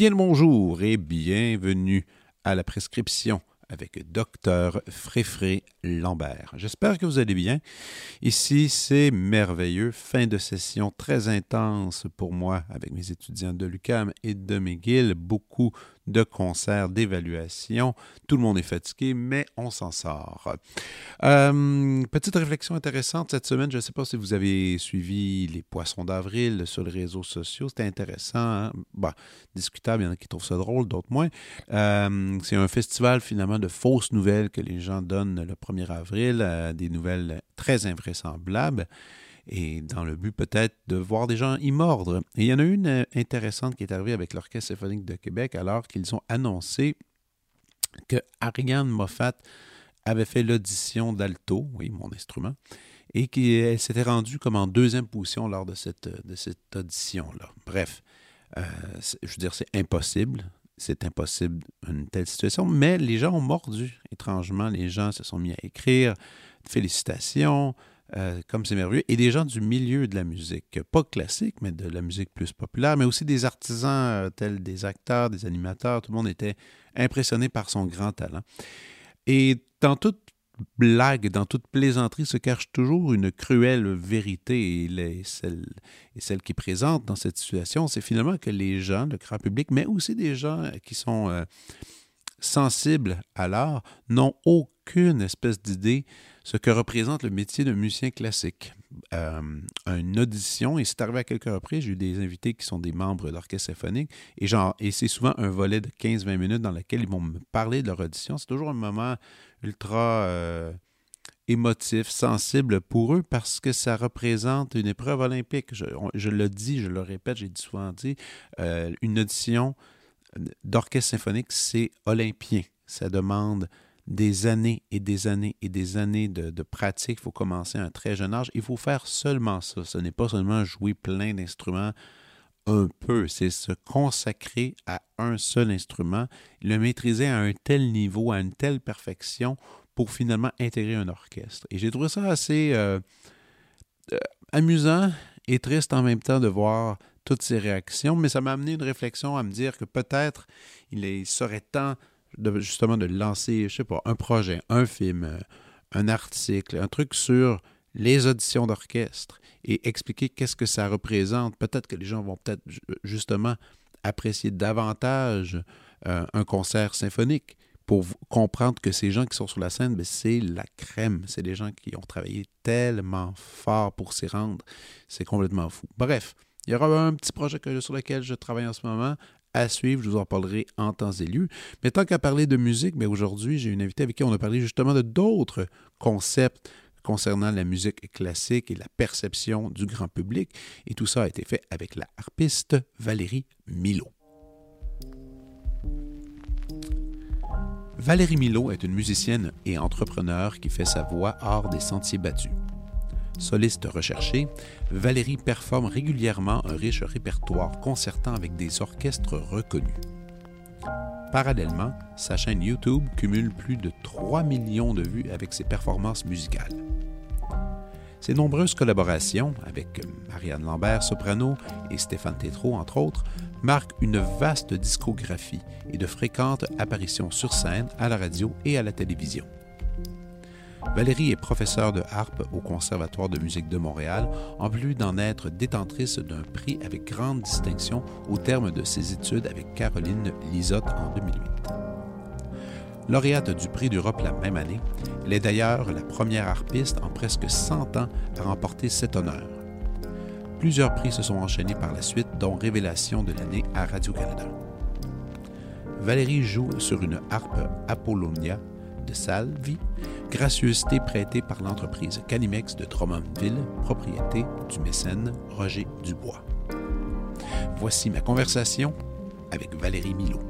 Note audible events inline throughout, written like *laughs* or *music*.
Bien le bonjour et bienvenue à la prescription avec Docteur Fréfré Lambert. J'espère que vous allez bien. Ici, c'est merveilleux. Fin de session très intense pour moi avec mes étudiants de l'UCAM et de McGill. Beaucoup de concerts, d'évaluation. Tout le monde est fatigué, mais on s'en sort. Euh, petite réflexion intéressante cette semaine. Je ne sais pas si vous avez suivi les poissons d'avril sur les réseaux sociaux. C'était intéressant. Hein? Bah, discutable, il y en a qui trouvent ça drôle, d'autres moins. Euh, c'est un festival finalement de fausses nouvelles que les gens donnent le 1er avril, euh, des nouvelles très invraisemblables et dans le but peut-être de voir des gens y mordre. Et il y en a une euh, intéressante qui est arrivée avec l'Orchestre symphonique de Québec alors qu'ils ont annoncé que Ariane Moffat avait fait l'audition d'alto, oui, mon instrument, et qu'elle s'était rendue comme en deuxième position lors de cette, de cette audition-là. Bref, euh, je veux dire, c'est impossible. C'est impossible une telle situation, mais les gens ont mordu. Étrangement, les gens se sont mis à écrire félicitations, euh, comme c'est merveilleux, et des gens du milieu de la musique, pas classique, mais de la musique plus populaire, mais aussi des artisans euh, tels des acteurs, des animateurs, tout le monde était impressionné par son grand talent. Et dans toute blague, dans toute plaisanterie se cache toujours une cruelle vérité, et, celle, et qui présente dans cette situation, c'est finalement que les gens, le grand public, mais aussi des gens qui sont... Euh, sensibles à l'art n'ont aucune espèce d'idée ce que représente le métier de musicien classique. Euh, une audition, et c'est arrivé à quelques reprises, j'ai eu des invités qui sont des membres de l'orchestre symphonique, et, et c'est souvent un volet de 15-20 minutes dans lequel ils vont me parler de leur audition. C'est toujours un moment ultra euh, émotif, sensible pour eux, parce que ça représente une épreuve olympique. Je, le dis, je le répète, j'ai souvent dit, euh, une audition d'orchestre symphonique, c'est olympien. Ça demande des années et des années et des années de, pratique. Il faut commencer à un très jeune âge. Il faut faire seulement ça. Ce n'est pas seulement jouer plein d'instruments un peu, c'est se consacrer à un seul instrument, le maîtriser à un tel niveau, à une telle perfection pour finalement intégrer un orchestre. Et j'ai trouvé ça assez euh, euh, amusant et triste en même temps de voir toutes ces réactions, mais ça m'a amené une réflexion à me dire que peut-être il, serait temps justement de lancer, je sais pas, un projet, un film, euh, un article, un truc sur les auditions d'orchestre et expliquer qu'est-ce que ça représente. Peut-être que les gens vont peut-être justement apprécier davantage euh, un concert symphonique pour comprendre que ces gens qui sont sur la scène, ben, c'est la crème. C'est des gens qui ont travaillé tellement fort pour s'y rendre. C'est complètement fou. Bref, il y aura un petit projet sur lequel je travaille en ce moment à suivre. Je vous en parlerai en temps lieu. Mais tant qu'à parler de musique, mais aujourd'hui, j'ai une invitée avec qui on a parlé justement de d'autres concepts concernant la musique classique et la perception du grand public. Et tout ça a été fait avec la harpiste Valérie Milo. Valérie Milo est une musicienne et entrepreneur qui fait sa voix hors des sentiers battus. Soliste recherchée, Valérie performe régulièrement un riche répertoire concertant avec des orchestres reconnus. Parallèlement, sa chaîne YouTube cumule plus de 3 millions de vues avec ses performances musicales. Ses nombreuses collaborations avec Marianne Lambert, soprano, et Stéphane Tétrault, entre autres, marquent une vaste discographie et de fréquentes apparitions sur scène, à la radio et à la télévision. Valérie est professeure de harpe au Conservatoire de musique de Montréal, en plus d'en être détentrice d'un prix avec grande distinction au terme de ses études avec Caroline Lisotte en 2008. Lauréate du prix d'Europe la même année, elle est d'ailleurs la première harpiste en presque 100 ans à remporter cet honneur. Plusieurs prix se sont enchaînés par la suite, dont Révélation de l'année à Radio-Canada. Valérie joue sur une harpe Apollonia de Salvi, gracieuseté prêtée par l'entreprise Canimex de Drummondville, propriété du mécène Roger Dubois. Voici ma conversation avec Valérie Milot.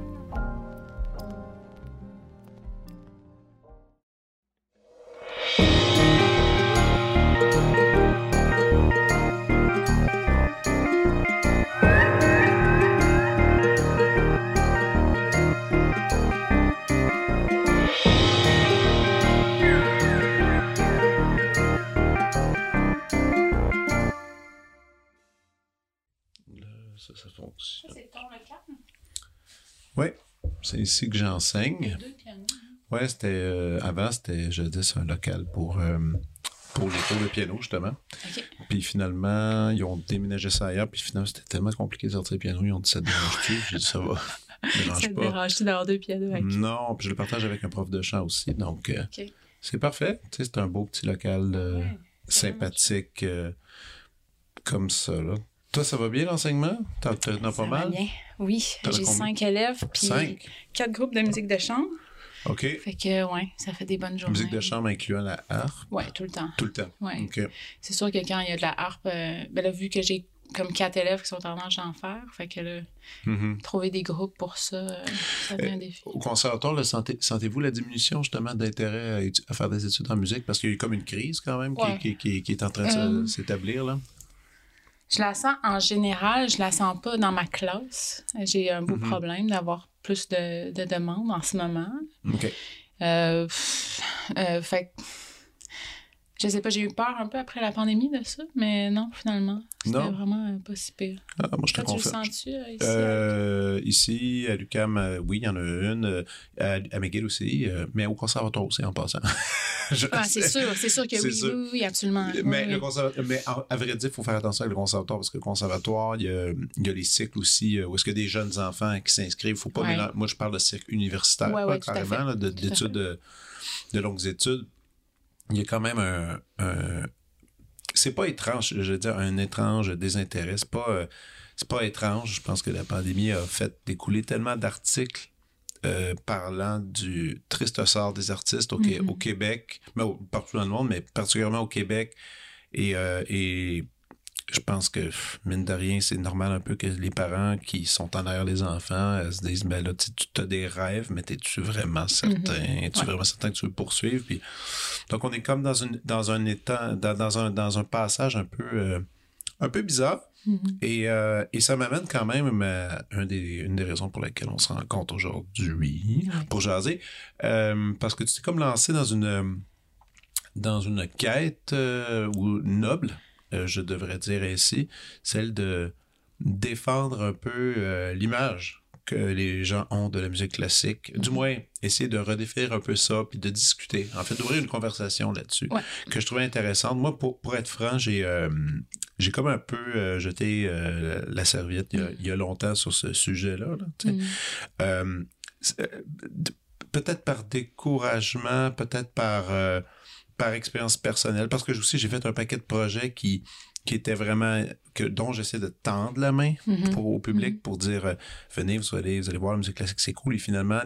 Ici que j'enseigne. Pianos. Ouais, c'était euh, avant, c'était, je dis, un local pour, euh, pour les cours de piano, justement. Puis finalement, ils ont déménagé ça ailleurs. Puis finalement, c'était tellement compliqué de sortir le piano. Ils ont dit, ça te dérange-tu? J'ai dit, ça va. *laughs* Ça te dérange-tu d'avoir deux pianos? OK. Non, puis je le partage avec un prof de chant aussi. Donc, euh, c'est parfait. Tu sais, c'est un beau petit local Ouais, sympathique comme ça, là. Toi, ça va bien l'enseignement? T'en as Ça pas va mal? bien. Oui, j'ai cinq élèves, puis Cinq? quatre groupes de musique de chambre. OK. Fait que, ouais, ça fait des bonnes journées. Musique de chambre incluant la harpe, Ouais, tout le temps. tout le temps. Ouais. OK. C'est sûr que quand il y a de la harpe, euh, ben là, vu que j'ai comme quatre élèves qui sont en âge d'en faire, fait que là, Mhm. trouver des groupes pour ça, euh, ça devient un défi. Au conservatoire, sentez- sentez-vous la diminution justement d'intérêt à, faire des études en musique? Parce qu'il y a eu comme une crise quand même qui- Ouais. qui, qui- qui est en train de Euh, s'établir. là. Je la sens en général, je la sens pas dans ma classe. J'ai un beau Mhm. problème d'avoir plus de, de demandes en ce moment. OK. Euh, pff, euh, fait je sais pas, j'ai eu peur un peu après la pandémie de ça, mais non, finalement, c'était vraiment euh, pas si pire. Ah, moi, je te tu le sens-tu ici? Euh, ici, à euh, oui, il y en a une. à, à McGill aussi, mais au conservatoire aussi, en passant. *laughs* Ah, c'est sûr, c'est sûr que oui, sûr. oui, oui, absolument. Mais, Oui, le conservatoire, mais à, à vrai dire, il faut faire attention avec le conservatoire parce que le conservatoire, il y a, il y a les cycles aussi où est-ce que des jeunes enfants qui s'inscrivent. Faut pas Ouais. mélanger- Moi, je parle de cycle universitaire, Ouais, ouais, carrément, d'études, de, de longues études. Il y a quand même un. un- c'est pas étrange, je veux dire, un étrange désintérêt. C'est pas, euh, c'est pas étrange. Je pense que la pandémie a fait découler tellement d'articles euh, parlant du triste sort des artistes au, Mhm. au Québec, mais au- partout dans le monde, mais particulièrement au Québec. Et, euh, et je pense que, mine de rien, c'est normal un peu que les parents qui sont en arrière les enfants euh, se disent, ben là, tu as des rêves, mais es-tu vraiment certain? Es-tu Ouais. vraiment certain que tu veux poursuivre? Puis, donc, on est comme dans, une, dans un état, dans, dans un, dans un passage un peu, euh, un peu bizarre. Mhm. Et, euh, et ça m'amène quand même à un des, une des raisons pour lesquelles on se rencontre aujourd'hui Ouais. pour jaser. Euh, parce que tu t'es comme lancé dans une, dans une quête euh, noble, euh, je devrais dire ainsi, celle de défendre un peu euh, l'image que les gens ont de la musique classique. Du moins, essayer de redéfinir un peu ça, puis de discuter. En fait, d'ouvrir une conversation là-dessus, Ouais. que je trouvais intéressante. Moi, pour, pour être franc, j'ai euh, j'ai comme un peu euh, jeté euh, la serviette il y, a, il y a longtemps sur ce sujet-là. là. Mhm. Peut-être par découragement, peut-être par, par expérience personnelle, parce que aussi j'ai fait un paquet de projets qui, qui étaient vraiment, que, dont j'essaie de tendre la main Mhm. pour, au public pour dire euh, venez, vous allez, vous allez voir la musique classique, c'est cool. Et finalement,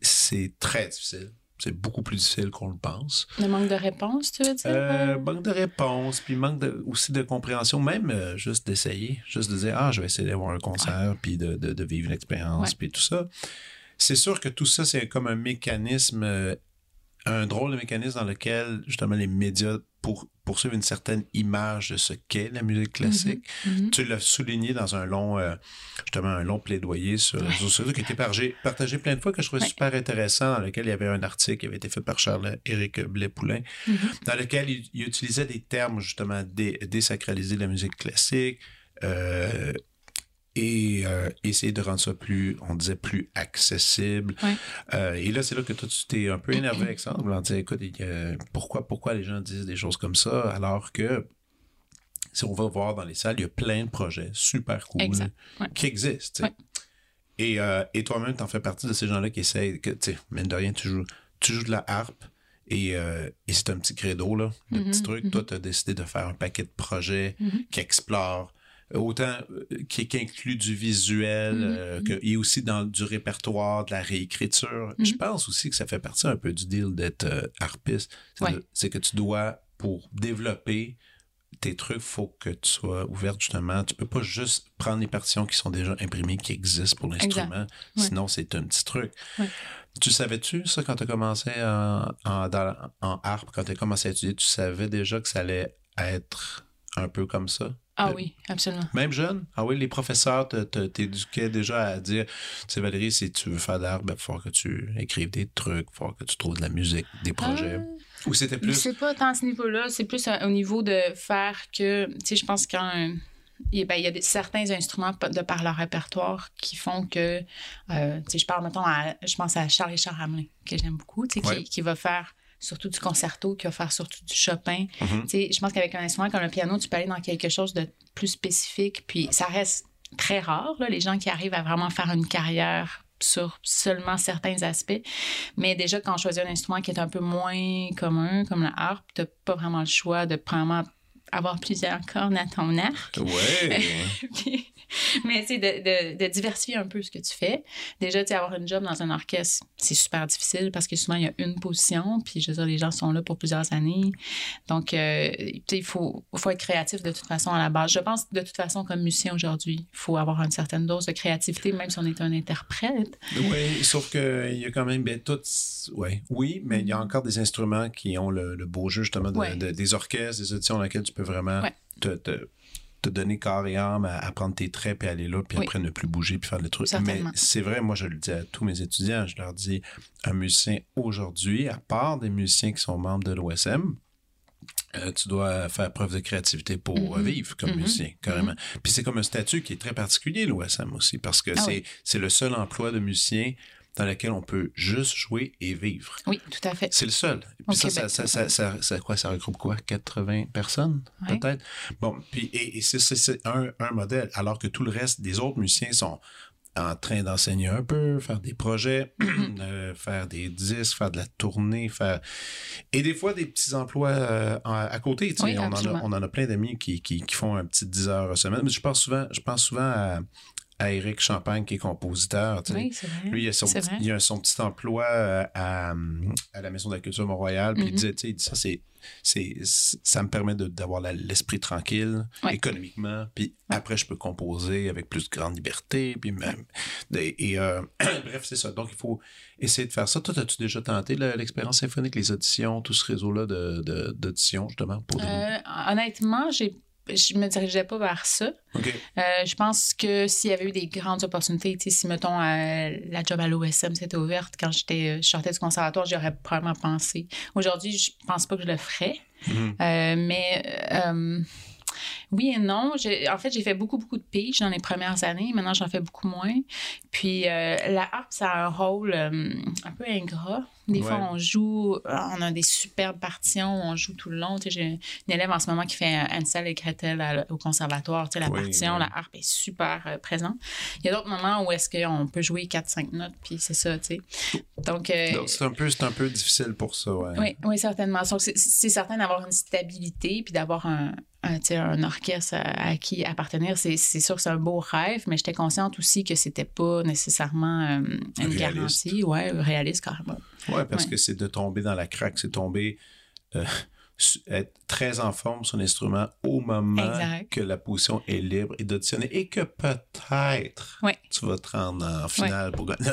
c'est, très difficile. C'est beaucoup plus difficile qu'on le pense. Le manque de réponse, tu veux dire? Euh, manque de réponse, puis manque de- aussi de compréhension, même euh, juste d'essayer, juste de dire ah je vais essayer d'avoir un concert, puis de, de- de vivre une expérience, Ouais. puis tout ça. C'est sûr que tout ça c'est comme un mécanisme, euh, un drôle de mécanisme dans lequel justement les médias pour, poursuivent une certaine image de ce qu'est la musique classique. Mhm. Tu l'as souligné dans un long, euh, justement, un long plaidoyer sur les réseaux sociaux qui a été partagé, partagé plein de fois, que je trouvais Ouais. super intéressant, dans lequel il y avait un article qui avait été fait par Charles-Éric Blais-Poulain, Mhm. dans lequel il, il utilisait des termes, justement, dé, désacraliser la musique classique, euh, et euh, essayer de rendre ça plus, on disait, plus accessible. Ouais. Euh, et là, c'est là que toi, tu t'es un peu énervé avec ça, en dire, écoute, pourquoi, pourquoi les gens disent des choses comme ça, alors que si on va voir dans les salles, il y a plein de projets super cool Exact, ouais. qui existent. Ouais. Et, euh, et toi-même, tu en fais partie de ces gens-là qui essayent, que, tu sais, mine de rien, tu joues, tu joues de la harpe et, euh, et c'est un petit credo, là, de Mhm, petits trucs. mhm. Toi, tu as décidé de faire un paquet de projets Mhm. qui explorent autant euh, qui, qui inclut du visuel Mhm, euh, que- et aussi dans du répertoire, de la réécriture. Je Mhm. pense aussi que ça fait partie un peu du deal d'être euh, harpiste. C'est Ouais. que tu dois, pour développer tes trucs, faut que tu sois ouverte justement. Tu peux pas juste prendre les partitions qui sont déjà imprimées, qui existent pour l'instrument. Ouais. Sinon, c'est un petit truc. Ouais. Tu savais-tu ça quand tu as commencé en, en, dans- en harpe, quand tu as commencé à étudier, tu savais déjà que ça allait être un peu comme ça? Ah Euh, oui, absolument. Même jeune? Ah oui, les professeurs t'éduquaient déjà à dire, tu sais, Valérie, si tu veux faire de l'art, il faut que tu écrives des trucs, il faut que tu trouves de la musique, des projets. Ah, Ou c'était plus... sais pas tant à ce niveau-là. C'est plus au niveau de faire que, tu sais, je pense que quand un, il, ben, il y a des- certains instruments de par leur répertoire qui font que, euh, tu sais, je parle, mettons, à, je pense à Charles Richard Hamelin, que j'aime beaucoup, tu sais, Ouais. qui, qui va faire surtout du concerto, qui va faire surtout du Chopin. Tu sais, je pense qu'avec un instrument comme le piano, tu peux aller dans quelque chose de plus spécifique, puis ça reste très rare, là, les gens qui arrivent à vraiment faire une carrière sur seulement certains aspects. Mais déjà, quand on choisit un instrument qui est un peu moins commun, comme la harpe, tu pas vraiment le choix de premièrement avoir plusieurs cordes à ton arc. Ouais. *laughs* Puis- mais c'est de, de, de diversifier un peu ce que tu fais. Déjà, tu sais, avoir une job dans un orchestre, c'est super difficile parce que souvent, il y a une position, puis je veux dire, les gens sont là pour plusieurs années. Donc, euh, tu sais, il faut, faut être créatif de toute façon à la base. Je pense, de toute façon, comme musicien aujourd'hui, il faut avoir une certaine dose de créativité, même si on est un interprète. Oui, sauf qu'il y a quand même ben, tout. Ouais, oui, mais il y a encore des instruments qui ont le, le beau jeu, justement, de- Ouais. de- des orchestres, des auditions dans lesquelles tu peux vraiment Ouais. te, te- te donner corps et âme à, à prendre tes traits, puis aller là, puis Oui. après ne plus bouger, puis faire le truc. Mais c'est vrai, moi, je le dis à tous mes étudiants, je leur dis, un musicien aujourd'hui, à part des musiciens qui sont membres de l'OSM, euh, tu dois faire preuve de créativité pour Mhm. euh, vivre comme Mhm. musicien, carrément. Puis c'est comme un statut qui est très particulier, l'OSM aussi, parce que Ah c'est oui. c'est le seul emploi de musicien dans lequel on peut juste jouer et vivre. Oui, tout à fait. C'est le seul. Puis ça, ça, ça, ça, quoi, ça regroupe quoi? 80 personnes, Ouais. peut-être? Bon, puis et, et c'est- un, un modèle, alors que tout le reste des autres musiciens sont en train d'enseigner un peu, faire des projets, *clears throat* euh, faire des disques, faire de la tournée, faire... Et des fois, des petits emplois euh, à, à côté. tu sais. Oui, on, en a, on en a plein d'amis qui, qui, qui font un petit 10 heures semaine. Mais je pense souvent, je pense souvent à, à Éric Champagne, qui est compositeur. tu sais. Oui, c'est vrai. Lui, il a son, petit, il a son petit emploi euh, à, à la Maison de la Culture Mont-Royal. Puis il Mhm. disait, tu sais, il dit ça, c'est, c'est, ça me permet de- d'avoir l'esprit tranquille Ouais. économiquement. Puis après, je peux composer avec plus de grande liberté. Puis même, et, et, euh, *clears throat* bref, c'est ça. Donc, il faut essayer de faire ça. Toi, as-tu déjà tenté le- l'expérience symphonique, les auditions, tout ce réseau-là de, de- d'auditions, justement? Pour Euh, honnêtement, j'ai je me dirigeais pas vers ça. Euh, je pense que s'il y avait eu des grandes opportunités, si, mettons, euh, la job à l'OSM s'était ouverte quand j'étais, je sortais du conservatoire, j'y aurais probablement pensé. Aujourd'hui, je pense pas que je le ferais. Mhm. Euh, mais euh, oui et non. En fait, j'ai fait beaucoup, beaucoup de piges dans les premières années. Maintenant, j'en fais beaucoup moins. Puis euh, la harpe, ça a un rôle euh, un peu ingrat. Des fois, on joue, on a des superbes partitions, on joue tout le long. Tu sais, J'ai une élève en ce moment qui fait euh, Ansel et Gretel à- au conservatoire. Tu sais, la Oui, partition, oui. la harpe est super euh, présente. Il y a d'autres moments où est-ce qu'on peut jouer 4-5 notes, puis c'est ça, tu sais. Donc, euh, c'est un, peu, un peu difficile pour ça, ouais. oui, oui, certainement. C'est- certain d'avoir une stabilité puis d'avoir un, un, tu sais, un orchestre à, à qui appartenir. C'est sûr que c'est un beau rêve, mais j'étais consciente aussi que c'était pas nécessairement euh, une Réaliste. garantie. Ouais, réaliste carrément. Ouais, parce Ouais. que c'est de tomber dans la craque, c'est tomber, euh, être très en forme sur l'instrument au moment Exact. que la position est libre et d'auditionner et que peut-être tu vas te rendre en finale pour Oui, oui,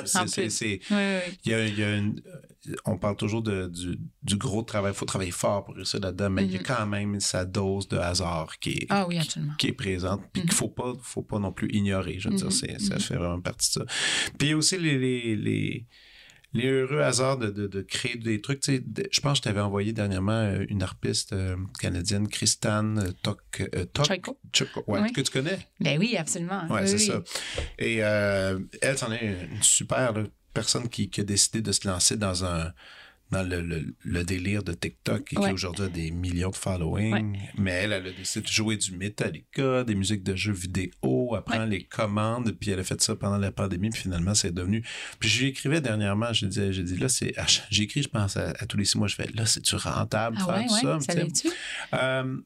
oui. il y a, il y a une- euh, on parle toujours de, du, du gros travail. Il faut travailler fort pour réussir là-dedans, mais il y a Mhm. quand même sa dose de hasard qui est, Ah oui, qui est présente, puis Mhm. qu'il faut pas, faut pas non plus ignorer. Je veux Mhm, ça mhm. fait vraiment partie de ça. Puis il y a aussi les, les, les, les heureux hasards de, de, de créer des trucs. Tu sais, de- je pense que je t'avais envoyé dernièrement euh, une harpiste euh, canadienne, Christane euh, euh, ouais, Oui. que tu connais? Ben oui, absolument. Ouais, Oui, c'est oui. ça. Et elle, c'en est une super là, personne qui, qui a décidé de se lancer dans un dans le, le, le délire de TikTok et qui Ouais. aujourd'hui a des millions de following. Mais elle, elle a décidé de jouer du Metallica, des musiques de jeux vidéo, elle prend les commandes, puis elle a fait ça pendant la pandémie, puis finalement, c'est devenu... Puis je lui écrivais dernièrement, j'ai dit, là, c'est... J'écris, je pense, à, à tous les six mois, je fais, là, c'est-tu rentable Ah faire ouais, tout ouais, ça? ça Tu? Euh,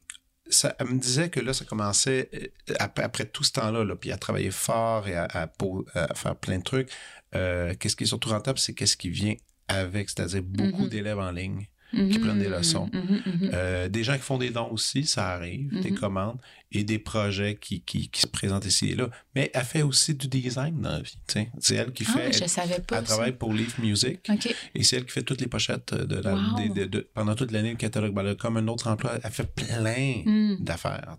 ça, elle me disait que là, ça commençait euh, après, après tout ce temps-là, là, puis à travailler fort et à, à po- à faire plein de trucs. Euh, qu'est-ce qui est surtout rentable, c'est qu'est-ce qui vient avec, c'est-à-dire beaucoup Mhm. d'élèves en ligne, qui prennent des leçons. Mhm, euh, des gens qui font des dons aussi, ça arrive, des commandes et des projets qui, qui, qui se présentent ici et là. Mais elle fait aussi du design dans la vie. C'est elle qui Ah, fait. je savais pas. elle travaille pour Leaf Music. OK. Et c'est elle qui fait toutes les pochettes de la, Wow. des- de- de- pendant toute l'année, le catalogue. Ben, comme un autre emploi. Elle fait plein Mm. d'affaires.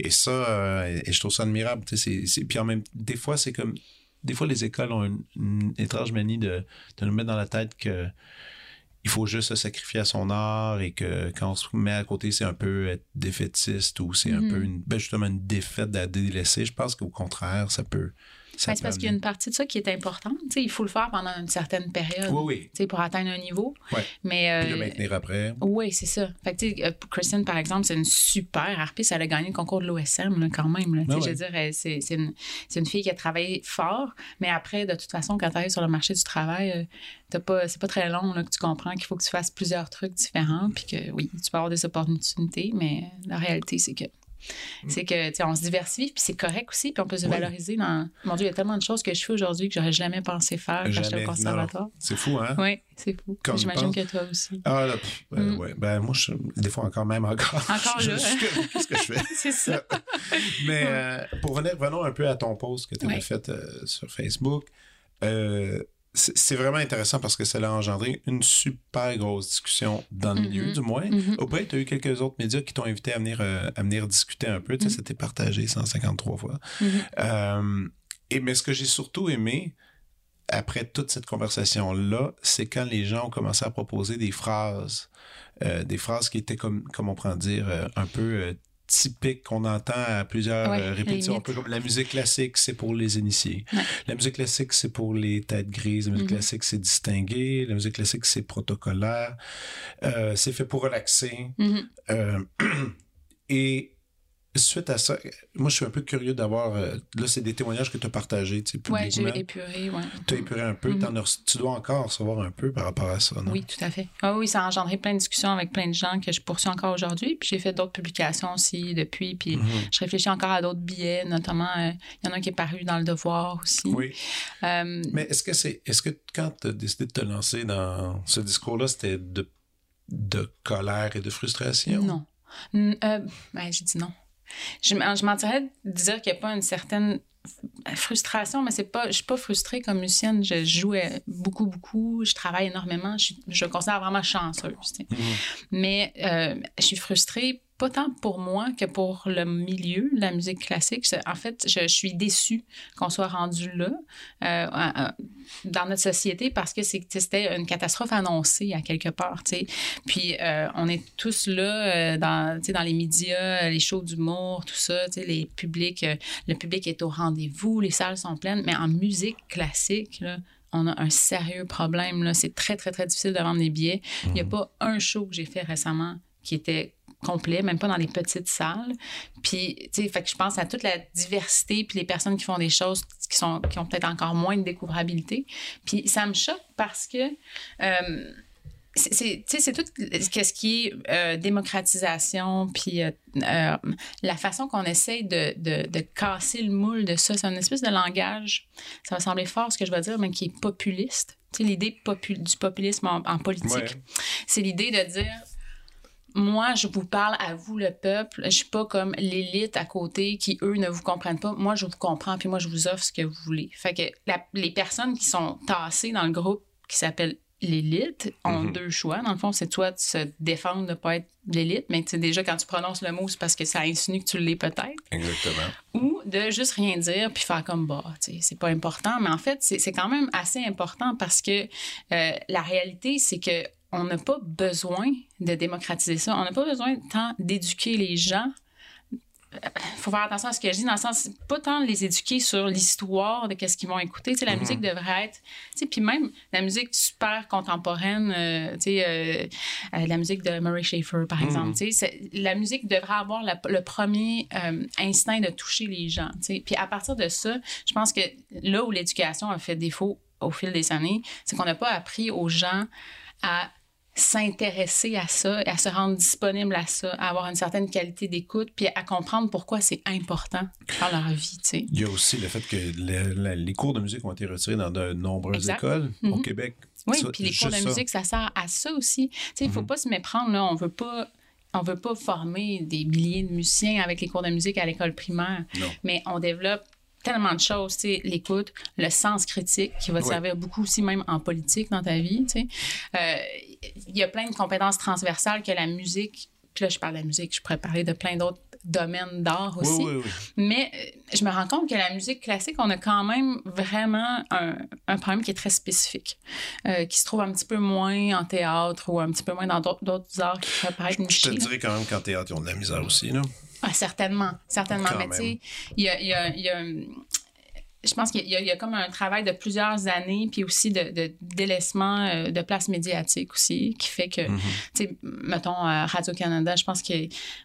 Et ça, euh, et je trouve ça admirable. sais, c'est- c'est- Puis en même des fois, c'est comme. Des fois, les écoles ont une, une étrange manie de, de nous mettre dans la tête que il faut juste se sacrifier à son art et que quand on se met à côté, c'est un peu être défaitiste ou c'est un Mhm. peu une, ben, justement une défaite à délaisser. Je pense qu'au contraire, ça peut. Ben, c'est parce qu'il y a une partie de ça qui est importante. Il faut le faire pendant une certaine période Oui, oui. pour atteindre un niveau. Ouais. Mais, Puis euh, le maintenir après. Oui, c'est ça. Fait que, tu sais, euh, Kristen, par exemple, c'est une super harpiste. Elle a gagné le concours de l'OSM, quand même. là. Ah ouais. Je veux dire, c'est c'est une, c'est une fille qui a travaillé fort, mais après, de toute façon, quand tu arrives sur le marché du travail, euh, t'as pas, c'est pas très long là, que tu comprends qu'il faut que tu fasses plusieurs trucs différents, puis que oui, tu peux avoir des opportunités, mais la réalité, c'est que c'est que tu sais, on se diversifie puis c'est correct aussi puis on peut se Oui. valoriser dans mon dieu il y a tellement de choses que je fais aujourd'hui que j'aurais jamais pensé faire quand j'étais au conservatoire C'est fou, hein? oui c'est fou j'imagine que toi aussi Ah, là, pff, Mm. ouais. Ben, moi, je, des fois encore, même encore. Encore *laughs* je- là. Qu'est-ce que je fais? *laughs* c'est ça *laughs* Mais euh, pour venir, revenons un peu à ton post que tu avais fait euh, sur Facebook. Euh, c'est vraiment intéressant parce que ça a engendré une super grosse discussion dans le Mhm. milieu, du moins. Auprès, tu as eu quelques autres médias qui t'ont invité à venir, euh, à venir discuter un peu. Tu sais. C'était partagé 153 fois. Mhm. Euh, et, mais ce que j'ai surtout aimé, après toute cette conversation-là, c'est quand les gens ont commencé à proposer des phrases, euh, des phrases qui étaient, comme, comme on pourrait dire, euh, un peu euh, typiques qu'on entend à plusieurs Ouais, euh, répétitions. Un peu comme la musique classique, c'est pour les initiés. Ouais. La musique classique, c'est pour les têtes grises. La musique Mhm. classique, c'est distingué. La musique classique, c'est protocolaire. Euh, c'est fait pour relaxer. Mhm. Euh, *clears throat* et suite à ça, moi, je suis un peu curieux d'avoir. euh, là, c'est des témoignages que tu as partagés tu sais, Ouais, j'ai publiquement. épuré, ouais. tu as épuré un peu. T'en as tu dois encore recevoir un peu par rapport à ça, non? Oui, tout à fait. Ah oui, ça a engendré plein de discussions avec plein de gens que je poursuis encore aujourd'hui. Puis j'ai fait d'autres publications aussi depuis. Puis Mhm. je réfléchis encore à d'autres billets, notamment, euh, il y en a un qui est paru dans Le Devoir aussi. Oui. Euh, Mais est-ce que c'est. Est-ce que quand tu as décidé de te lancer dans ce discours-là, c'était de, de colère et de frustration? non. Euh, ben, j'ai dit non. Je, je mentirais de dire qu'il n'y a pas une certaine frustration, mais c'est pas, je suis pas frustrée comme musicienne. Je joue euh, beaucoup, beaucoup. Je travaille énormément. Je, je me considère vraiment chanceuse. tu sais. Mhm. Mais euh, je suis frustrée, pas tant pour moi que pour le milieu de la musique classique. En fait, je, je suis déçue qu'on soit rendu là euh, dans notre société parce que c'était une catastrophe annoncée à quelque part. tu sais. Puis euh, on est tous là euh, dans, dans les médias, les shows d'humour, tout ça. Les publics, le public est au rendez-vous, les salles sont pleines. Mais en musique classique, là, on a un sérieux problème. C'est très, très, très difficile de vendre des billets. Il n'y a pas un show que j'ai fait récemment qui était complet, même pas dans les petites salles. Puis, tu sais, fait que je pense à toute la diversité, puis les personnes qui font des choses qui, sont, qui ont peut-être encore moins de découvrabilité. Puis ça me choque parce que... euh, c'est- c'est tu sais, c'est tout ce qui est euh, démocratisation, puis euh, euh, la façon qu'on essaye de, de, de casser le moule de ça. C'est une espèce de langage, ça va sembler fort ce que je vais dire, mais qui est populiste. Tu sais, l'idée du populisme en, en politique, Ouais. c'est l'idée de dire moi, je vous parle à vous, le peuple. Je suis pas comme l'élite à côté qui, eux, ne vous comprennent pas. Moi, je vous comprends, puis moi, je vous offre ce que vous voulez. Fait que la- les personnes qui sont tassées dans le groupe qui s'appelle l'élite ont Mhm. deux choix. Dans le fond, c'est toi de se défendre de pas être l'élite, mais tu sais, déjà, quand tu prononces le mot, c'est parce que ça insinue que tu l'es peut-être Exactement. ou de juste rien dire puis faire comme bah, c'est pas important. Mais en fait, c'est c'est quand même assez important parce que euh, la réalité, c'est que on n'a pas besoin de démocratiser ça. On n'a pas besoin tant d'éduquer les gens. Il faut faire attention à ce que je dis, dans le sens, pas tant les éduquer sur l'histoire de qu'est-ce qu'ils vont écouter. Tu sais, la Mhm. musique devrait être... Tu sais, puis même la musique super contemporaine, euh, tu sais, euh, euh, la musique de Murray Schafer, par exemple, tu sais, c'est- la musique devrait avoir la- le premier euh, instinct de toucher les gens, tu sais. Puis à partir de ça, je pense que là où l'éducation a fait défaut au fil des années, c'est qu'on n'a pas appris aux gens à s'intéresser à ça, à se rendre disponible à ça, à avoir une certaine qualité d'écoute, puis à comprendre pourquoi c'est important dans leur vie, tu sais. Il y a aussi le fait que le- la- les cours de musique ont été retirés dans de nombreuses Exact. écoles au Mhm. Québec. Oui, Ça, puis les cours de ça. musique, ça sert à ça aussi. Tu sais, il faut Mhm. pas se méprendre, là. On veut pas... On veut pas former des milliers de musiciens avec les cours de musique à l'école primaire, Non. mais on développe tellement de choses, tu sais, l'écoute, le sens critique qui va te servir beaucoup aussi même en politique dans ta vie, tu sais. Euh, Il y a plein de compétences transversales que la musique, puis là je parle de la musique, je pourrais parler de plein d'autres domaines d'art aussi. Oui, oui, oui. Mais euh, je me rends compte que la musique classique, on a quand même vraiment un, un problème qui est très spécifique, euh, qui se trouve un petit peu moins en théâtre ou un petit peu moins dans d'autres arts qui pourraient paraître Je te nichés. là. dirais quand même qu'en théâtre, ils ont de la misère aussi. Là. Ah, certainement, certainement. Quand Mais tu sais, il y a, y a- y a, je pense qu'il y, y a comme un travail de plusieurs années, puis aussi de, de délaissement euh, de place médiatique aussi, qui fait que, Mhm. tu sais, mettons, à Radio-Canada, je pense que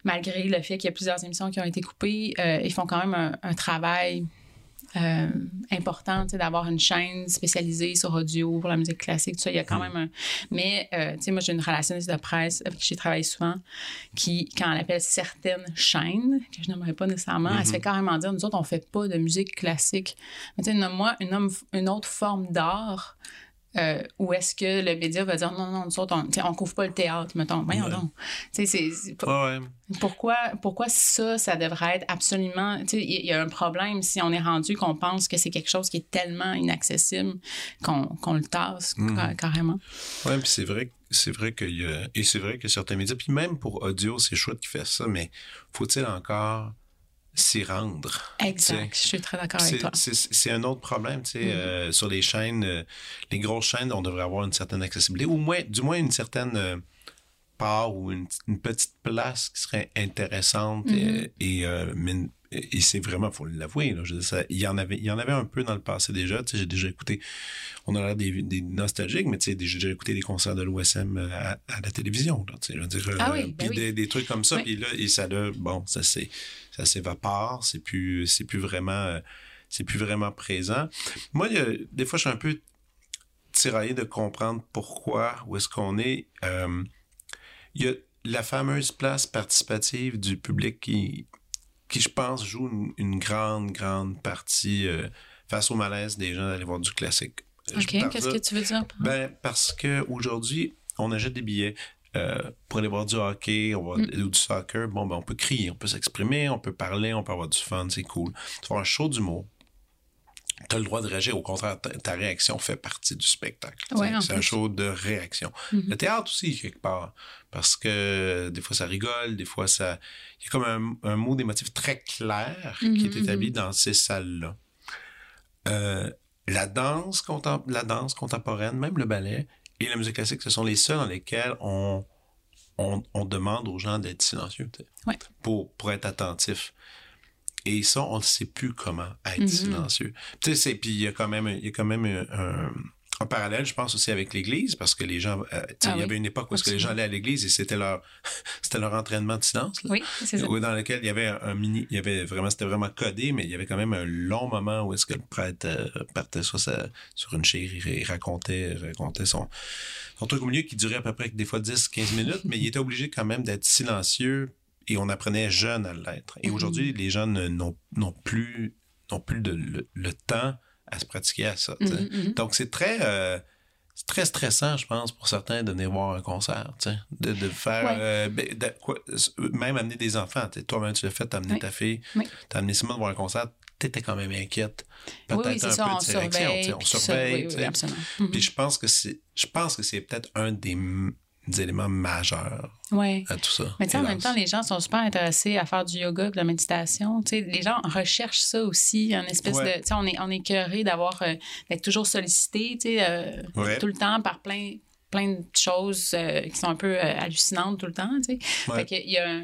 malgré le fait qu'il y a plusieurs émissions qui ont été coupées, euh, ils font quand même un, un travail euh, important, d'avoir une chaîne spécialisée sur audio pour la musique classique, tout ça. Il y a quand même un... Mais, euh, tu sais, moi, j'ai une relationniste de presse avec qui j'ai travaillé souvent, qui, quand elle appelle certaines chaînes, que je n'aimerais pas nécessairement, elle se fait carrément dire, nous autres, on fait pas de musique classique. Mais tu sais, nomme-moi une, homme- une autre forme d'art euh, où est-ce que le média va dire, non, non, nous autres, on, on couvre pas le théâtre, mettons. Voyons Ouais. donc. Ouais, pourquoi, pourquoi ça, ça devrait être absolument. Il y a un problème si on est rendu qu'on pense que c'est quelque chose qui est tellement inaccessible qu'on qu'on le tasse ca- carrément. Ouais, puis c'est vrai, c'est vrai qu'il y a, et c'est vrai que certains médias, puis même pour audio, c'est chouette qui fait ça, mais faut-il encore s'y rendre? Exact. Je suis très d'accord avec toi. c'est, un autre problème, tu sais, Mhm. euh, sur les chaînes, euh, les grosses chaînes, on devrait avoir une certaine accessibilité, ou moins, du moins une certaine euh, part ou une, une petite place qui serait intéressante Mhm. et, et c'est vraiment, faut l'avouer, là, je veux dire, ça- il y en avait, il y en avait un peu dans le passé déjà, tu sais, j'ai déjà écouté, on a l'air des, des nostalgiques, mais tu sais, j'ai déjà écouté des concerts de l'OSM à, à la télévision, là, tu sais, je veux dire, Ah euh, oui, ben oui. des, des trucs comme ça, Oui. puis là, et ça là, bon, ça c'est, ça s'évapore, c'est plus, c'est plus vraiment, euh, c'est plus vraiment présent. Moi, des fois, je suis un peu tiraillé de comprendre pourquoi, où est-ce qu'on est. Euh, il y a la fameuse place participative du public qui, qui je pense, joue une, une grande, grande partie euh, face au malaise des gens d'aller voir du classique. Je OK. Qu'est-ce que tu veux dire? ben, parce que aujourd'hui, on achète des billets euh, pour aller voir du hockey on va- Mm. ou du soccer. Bon, ben, on peut crier, on peut s'exprimer, on peut parler, on peut avoir du fun, c'est cool. Tu vas un show d'humour. Tu as le droit de réagir. Au contraire, ta, ta réaction fait partie du spectacle. Ouais, C'est- un show de réaction. Mhm. Le théâtre aussi, quelque part. Parce que des fois, ça rigole, des fois, ça. Il y a comme un, un mot d'émotif très clair qui est Mhm, établi dans ces salles-là. Euh, la danse, la danse contemporaine, même le ballet et la musique classique, ce sont les seuls dans lesquels on, on, on demande aux gens d'être silencieux Ouais. pour, pour être attentifs. Et ça, on ne sait plus comment être Mhm. silencieux. Tu sais, puis il y a quand même, il y a quand même un, un- parallèle, je pense, aussi avec l'Église, parce que les gens, euh, Ah il y avait une époque où que les gens allaient à l'Église et c'était leur, *laughs* c'était leur entraînement de silence. là. Oui, c'est ça. Dans lequel il y avait un, un mini, il y avait vraiment, c'était vraiment codé, mais il y avait quand même un long moment où est-ce que le prêtre euh, partait sur, sa, sur une chaire, il, il racontait, racontait son, son truc au milieu qui durait à peu près des fois 10-15 minutes, mais il était obligé quand même d'être silencieux et on apprenait jeune à l'être. Et Mhm. aujourd'hui, les ne- n'ont plus, plus de, le, le temps à se pratiquer à ça. Mhm, mhm. Donc, c'est très, euh, très stressant, je pense, pour certains de venir voir un concert, de, de faire, Ouais. euh, ben, de- quoi, même amener des enfants. Toi-même, tu l'as fait, t'as amené Oui. ta fille, Oui. t'as amené Simone voir un concert, t'étais quand même inquiète. Oui, Peut-être oui, c'est un ça, peu on de direction, tu surveille. on tout ça. surveille. Oui, oui, absolument. Puis je pense que c'est, peut-être un des, des éléments majeurs Ouais. à tout ça. Mais tu sais, en même temps, les gens sont super intéressés à faire du yoga de la méditation. Tu sais, les gens recherchent ça aussi, une espèce Ouais. de... Tu sais, on est, on est d'avoir... euh, d'être toujours sollicité, tu sais, euh, Ouais. tout le temps par plein, plein de choses euh, qui sont un peu euh, hallucinantes tout le temps, tu sais. Ouais. Fait qu'il y a un...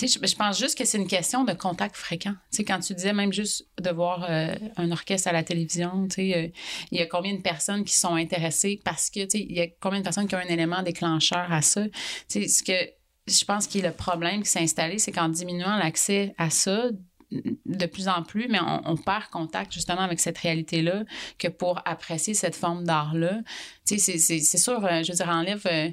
Je, je pense juste que c'est une question de contact fréquent. Tu sais, quand tu disais même juste de voir euh, un orchestre à la télévision, euh, il y a combien de personnes qui sont intéressées parce que, il y a combien de personnes qui ont un élément déclencheur à ça? Tu sais, ce que je pense que le problème qui s'est installé, c'est qu'en diminuant l'accès à ça, de plus en plus, mais on, on perd contact justement avec cette réalité-là que pour apprécier cette forme d'art-là. Tu sais, c'est- sûr, euh, je veux dire, enlève, euh,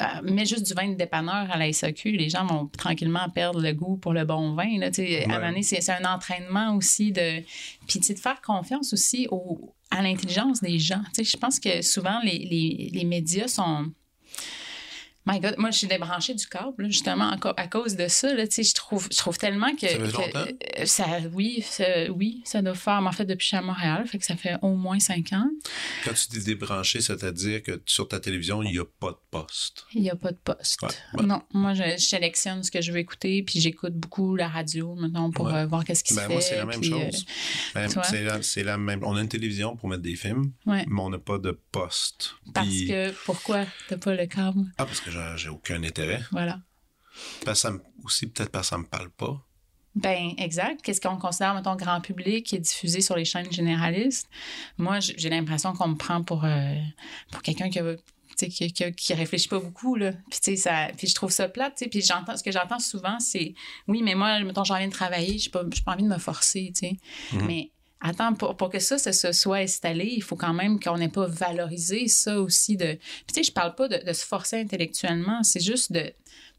euh, mets juste du vin de dépanneur à la SAQ, les gens vont tranquillement perdre le goût pour le bon vin. Là, tu sais. Ouais. c'est c'est un entraînement aussi de... Puis tu sais, de faire confiance aussi au, à l'intelligence des gens. Tu sais, je pense que souvent, les, les, les médias sont My God, moi, je suis débranchée du câble, justement, à, cause de ça. Là, je, trouve, je trouve tellement que. Ça fait longtemps? Euh, ça, oui, ça, oui, ça doit faire. En fait, depuis que je suis à Montréal, fait que ça fait au moins cinq ans. Quand tu dis débranché, c'est-à-dire que sur ta télévision, il n'y a pas de poste. Il n'y a pas de poste. Non, moi, je, sélectionne ce que je veux écouter, puis j'écoute beaucoup la radio, maintenant, pour euh, voir qu'est-ce qui se fait. Moi, c'est la même chose. Euh, ben, c'est la, même. On a une télévision pour mettre des films, mais on n'a pas de poste. Parce que, pourquoi tu n'as pas le câble? Ah, parce que j'ai aucun intérêt. Voilà. Parce ça aussi, peut-être parce que ça me parle pas. Ben exact. Qu'est-ce qu'on considère, mettons, grand public qui est diffusé sur les chaînes généralistes? Moi, j'ai l'impression qu'on me prend pour, euh, pour quelqu'un qui qui, qui, réfléchit pas beaucoup là puis ça puis je trouve ça plate puis j'entends ce que j'entends souvent c'est oui mais moi mettons j'en viens de travailler j'ai pas pas envie de me forcer tu sais mm-hmm. mais Attends, pour, pour, que ça, se soit installé, il faut quand même qu'on n'ait pas valorisé ça aussi. De... Puis, tu sais, je parle pas de, de se forcer intellectuellement, c'est juste de,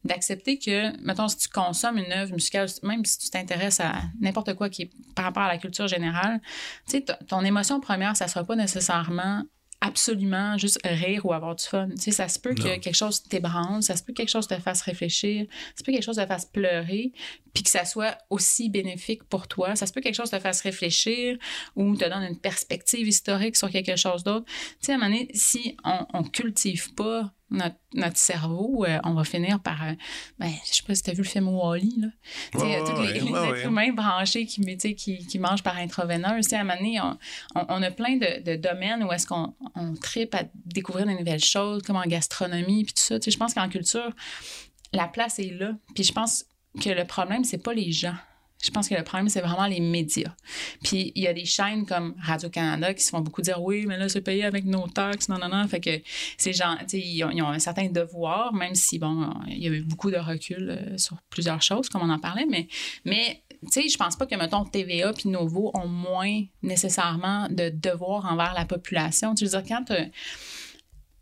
d'accepter que, mettons, si tu consommes une œuvre musicale, même si tu t'intéresses à n'importe quoi qui est par rapport à la culture générale, tu sais, ton émotion première, ça sera pas nécessairement absolument juste rire ou avoir du fun. Tu sais, ça se peut que quelque chose t'ébranle, ça se peut que quelque chose te fasse réfléchir, ça se peut que quelque chose te fasse pleurer, puis que ça soit aussi bénéfique pour toi. Ça se peut que quelque chose te fasse réfléchir ou te donne une perspective historique sur quelque chose d'autre. Tu sais, à un moment donné, si on, on cultive pas notre, notre cerveau, euh, on va finir par. Euh, ben, je sais pas si tu as vu le film Wally, là. tous *laughs* les, êtres humains branchés qui, qui, qui, mangent par intraveineuse. À un moment donné, on, on, a plein de, de domaines où est-ce qu'on on tripe à découvrir de nouvelles choses, comme en gastronomie, puis tout ça. je pense qu'en culture, la place est là. Puis je pense que le problème, c'est pas les gens. Je pense que le problème, c'est vraiment les médias. Puis il y a des chaînes comme Radio-Canada qui se font beaucoup dire oui, mais là, c'est payé avec nos taxes, non, non, non. Fait que ces gens, ils ont, ils ont un certain devoir, même si, bon, il y a eu beaucoup de recul euh, sur plusieurs choses, comme on en parlait, mais, mais tu sais, je pense pas que, mettons, TVA puis Novo ont moins nécessairement de devoirs envers la population. Tu veux dire, quand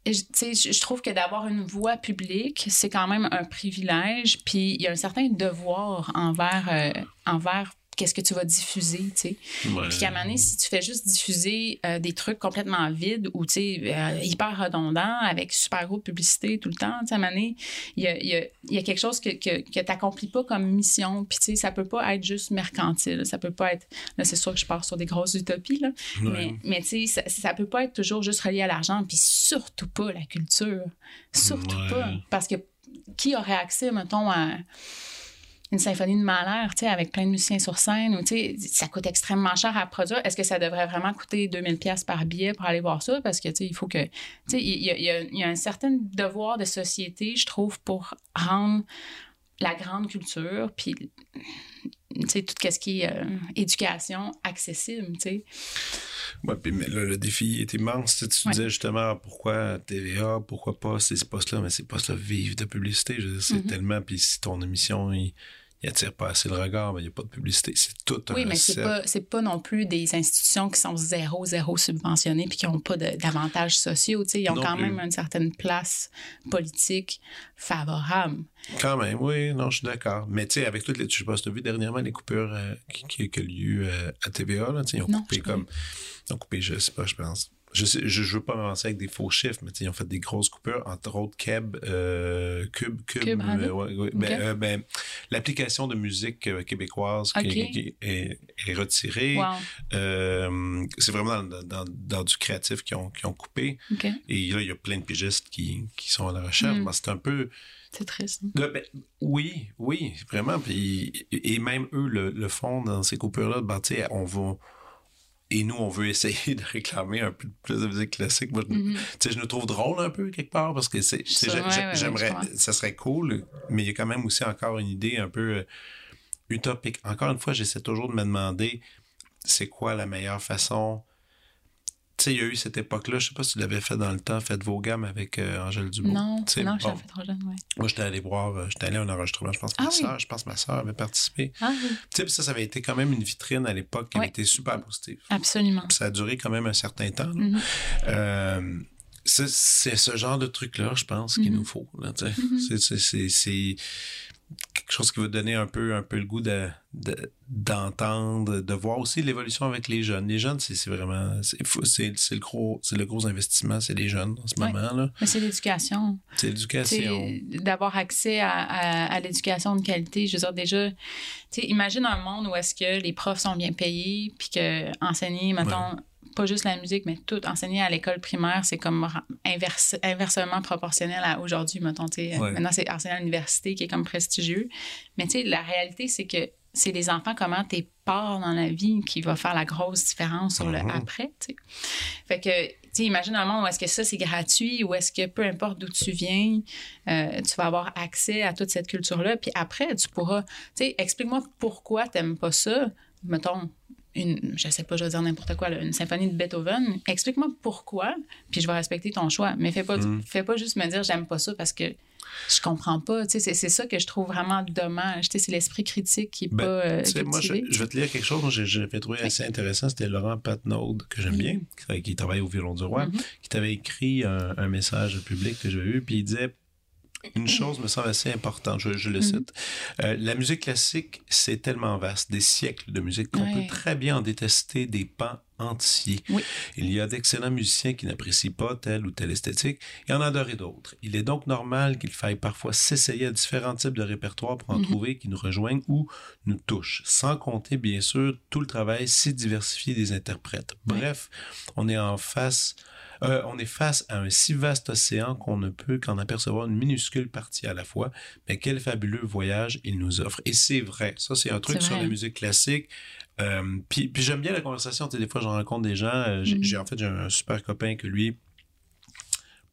je, trouve que d'avoir une voix publique, c'est quand même un privilège, puis il y a un certain devoir envers, euh, envers qu'est-ce que tu vas diffuser, tu sais. Puis qu'à un moment donné, si tu fais juste diffuser euh, des trucs complètement vides ou, tu sais, euh, hyper redondants avec super gros publicité tout le temps, tu sais, à un moment donné, il y a, y, a, y a, quelque chose que, que, que tu n'accomplis pas comme mission. Puis, tu sais, ça peut pas être juste mercantile. Ça peut pas être... Là, c'est sûr que je pars sur des grosses utopies, là. Mais, mais tu sais, ça, ça peut pas être toujours juste relié à l'argent. Puis surtout pas la culture. Surtout pas. Parce que qui aurait accès, mettons, à une symphonie de Mahler, tu sais, avec plein de musiciens sur scène, ou, tu sais, ça coûte extrêmement cher à produire. Est-ce que ça devrait vraiment coûter 2000 pièces par billet pour aller voir ça? Parce que, tu sais, il faut que... Tu sais, il y a, y a, un certain devoir de société, je trouve, pour rendre la grande culture, puis, tu sais, tout ce qui est euh, éducation accessible, tu sais. Oui, puis mais le défi est immense. Tu, disais justement pourquoi TVA, pourquoi pas ces postes-là, mais ces postes-là vivent de publicité. c'est mm-hmm. tellement. Puis si ton émission, il, il attire pas assez le regard, mais il n'y a pas de publicité. C'est tout un Oui, mais c'est pas, pas non plus des institutions qui sont zéro, zéro subventionnées puis qui n'ont pas d'avantages sociaux. Ils ont quand même une certaine place politique favorable. Quand même, oui, non, je suis d'accord. Mais tu sais, avec toutes les. Je sais pas si tu as vu dernièrement les coupures euh, qui, ont eu lieu euh, à TVA, là, ils ont coupé comme. Ils ont coupé, je sais pas, je pense je ne je, veux pas m'avancer avec des faux chiffres, mais ils ont fait des grosses coupures, entre autres Keb, euh, Cube, Cube, euh, ben, euh, ben, l'application de musique euh, québécoise qui, est, est, retirée. c'est vraiment dans, dans, du créatif qu'ils ont, ont coupé. Et là, il y a plein de pigistes qui, qui sont à la recherche. Mm. c'est un peu... C'est triste. Ben, oui, oui, vraiment. Puis, et même eux le, le font dans ces coupures-là. Ben, on va et nous, on veut essayer *laughs* de réclamer un peu plus de musique classique. Moi, je nous trouve drôle un peu quelque part parce que c'est, j'aimerais, ça serait cool, mais il y a quand même aussi encore une idée un peu euh, utopique. Encore une fois, j'essaie toujours de me demander c'est quoi la meilleure façon sais, il y a eu cette époque-là, je sais pas si tu l'avais fait dans le temps, Faites vos gammes avec euh, Angèle Dubois. Non, non, je fait trop jeune, oui. Moi, j'étais allé voir, euh, j'étais allé à un enregistrement, je pense que ma ah soeur, je pense ma soeur avait participé. Ah oui. Tu sais, ça, ça avait été quand même une vitrine à l'époque qui avait été super positive. Absolument. ça a duré quand même un certain temps. Mm-hmm. Euh, c'est ce genre de truc-là, je pense, qu'il mm-hmm. nous faut. Mm-hmm. C'est quelque chose qui va donner un peu, un peu le goût de, d'entendre, de, voir aussi l'évolution avec les jeunes. Les jeunes, c'est, vraiment, c'est, c'est, le gros, c'est le gros investissement, c'est les jeunes en ce moment-là. Mais c'est l'éducation. C'est l'éducation. d'avoir accès à, à, l'éducation de qualité. Je veux dire, déjà, imagine un monde où est-ce que les profs sont bien payés, puis que enseigner, mettons, pas juste la musique, mais tout enseigner à l'école primaire, c'est comme inversement proportionnel à aujourd'hui, mettons. Maintenant, c'est enseigner à l'université qui est comme prestigieux. Mais tu sais, la réalité, c'est que c'est les enfants, comment tu pars dans la vie qui va faire la grosse différence sur le mm-hmm. après. sais. Fait que, tu imagine un monde où est-ce que ça, c'est gratuit, ou est-ce que peu importe d'où tu viens, euh, tu vas avoir accès à toute cette culture-là. Puis après, tu pourras, tu sais, explique-moi pourquoi tu n'aimes pas ça. Mettons, une, je sais pas, je vais dire n'importe quoi, une symphonie de Beethoven, explique-moi pourquoi, puis je vais respecter ton choix. Mais fais pas, mm. fais pas juste me dire j'aime pas ça parce que je comprends pas. C'est, c'est ça que je trouve vraiment dommage. C'est l'esprit critique qui est ben, pas. Euh, moi, je, vais te lire quelque chose que j'ai trouvé assez intéressant. C'était Laurent Patnaud, que j'aime bien, qui, travaille au Violon du Roi, mm-hmm. qui t'avait écrit un, un, message public que j'avais vu, puis il disait une chose me semble assez importante, je, le mhm. cite. Euh, la musique classique, c'est tellement vaste, des siècles de musique, qu'on peut très bien en détester des pans entiers. Il y a d'excellents musiciens qui n'apprécient pas telle ou telle esthétique et en adorer d'autres. Il est donc normal qu'il faille parfois s'essayer à différents types de répertoires pour en mhm. trouver qui nous rejoignent ou nous touchent, sans compter bien sûr tout le travail si diversifié des interprètes. Bref, on est en face euh, on est face à un si vaste océan qu'on ne peut qu'en apercevoir une minuscule partie à la fois, mais quel fabuleux voyage il nous offre. Et c'est vrai, ça c'est un truc sur la musique classique. Euh, puis, j'aime bien la conversation, tu sais, des fois je rencontre des gens, euh, mm. j'ai en fait j'ai un super copain que lui,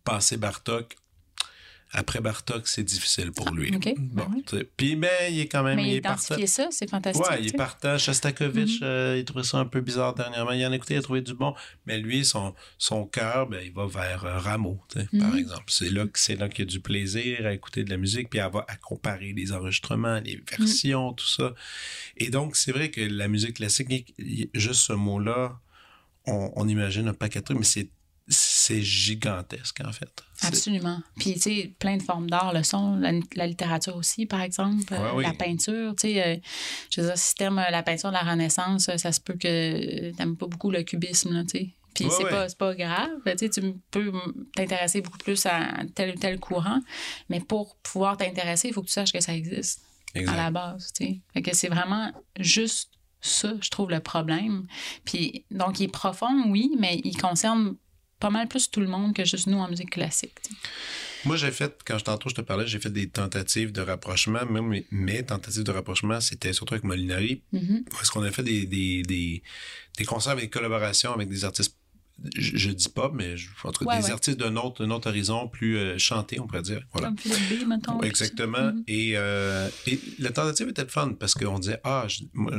passé Bartok, après Bartok, c'est difficile pour lui. Ah, bon, Puis, ben, il est quand même. Mais il, il ça, c'est fantastique. Ouais, il est partant. Shostakovich, mm-hmm. euh, il trouvait ça un peu bizarre dernièrement. Il en a écouté, il a trouvé du bon. Mais lui, son, son cœur, ben, il va vers euh, Rameau, par mm-hmm. exemple. C'est là, là qu'il y a du plaisir à écouter de la musique, puis à, à comparer les enregistrements, les versions, tout ça. Et donc, c'est vrai que la musique classique, juste ce mot-là, on, on imagine un paquet de trucs, mais c'est c'est gigantesque, en fait. Absolument. Puis, tu sais, plein de formes d'art, le son, la, littérature aussi, par exemple, euh, la peinture. Tu sais, euh, je veux dire, si t'aimes euh, la peinture de la Renaissance, ça se peut que t'aimes pas beaucoup le cubisme, tu sais. Puis c'est pas, pas grave. Ben, tu peux t'intéresser beaucoup plus à tel ou tel courant, mais pour pouvoir t'intéresser, il faut que tu saches que ça existe à la base. Tu sais. Fait que c'est vraiment juste ça, je trouve, le problème. Puis, donc, il est profond, oui, mais il concerne pas mal plus tout le monde que juste nous en musique classique. Moi, j'ai fait, quand je tantôt je te parlais, j'ai fait des tentatives de rapprochement. Même mes, tentatives de rapprochement, c'était surtout avec Molinari. Mm Parce qu'on a fait des, des, des, des concerts avec des collaborations avec des artistes je, dis pas, mais je, entre des artistes d'un autre, autre horizon, plus euh, chantés, on pourrait dire. Voilà. Comme Philippe B, mettons. Exactement. Mm-hmm. et, euh, et, la tentative était fun parce qu'on disait, ah, je, moi,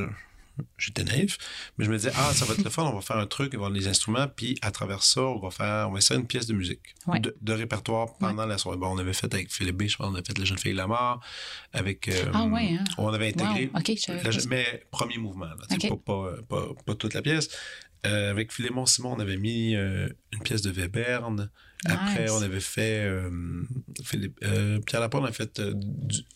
j'étais naïf, mais je me disais, ah, ça va être le fun, on va faire un truc, on va avoir les instruments, puis à travers ça, on va faire, on va essayer une pièce de musique, de, répertoire pendant la soirée. Bon, on avait fait avec Philippe B, je pense, on avait fait La jeune fille la mort, avec. Euh, ah, ouais, hein? On avait intégré. mais premier mouvement, là, pas, pas, pas, toute la pièce. Euh, avec Philémon Simon, on avait mis euh, une pièce de Webern. Après, on avait fait euh, Philippe, Pierre Laporte, on a fait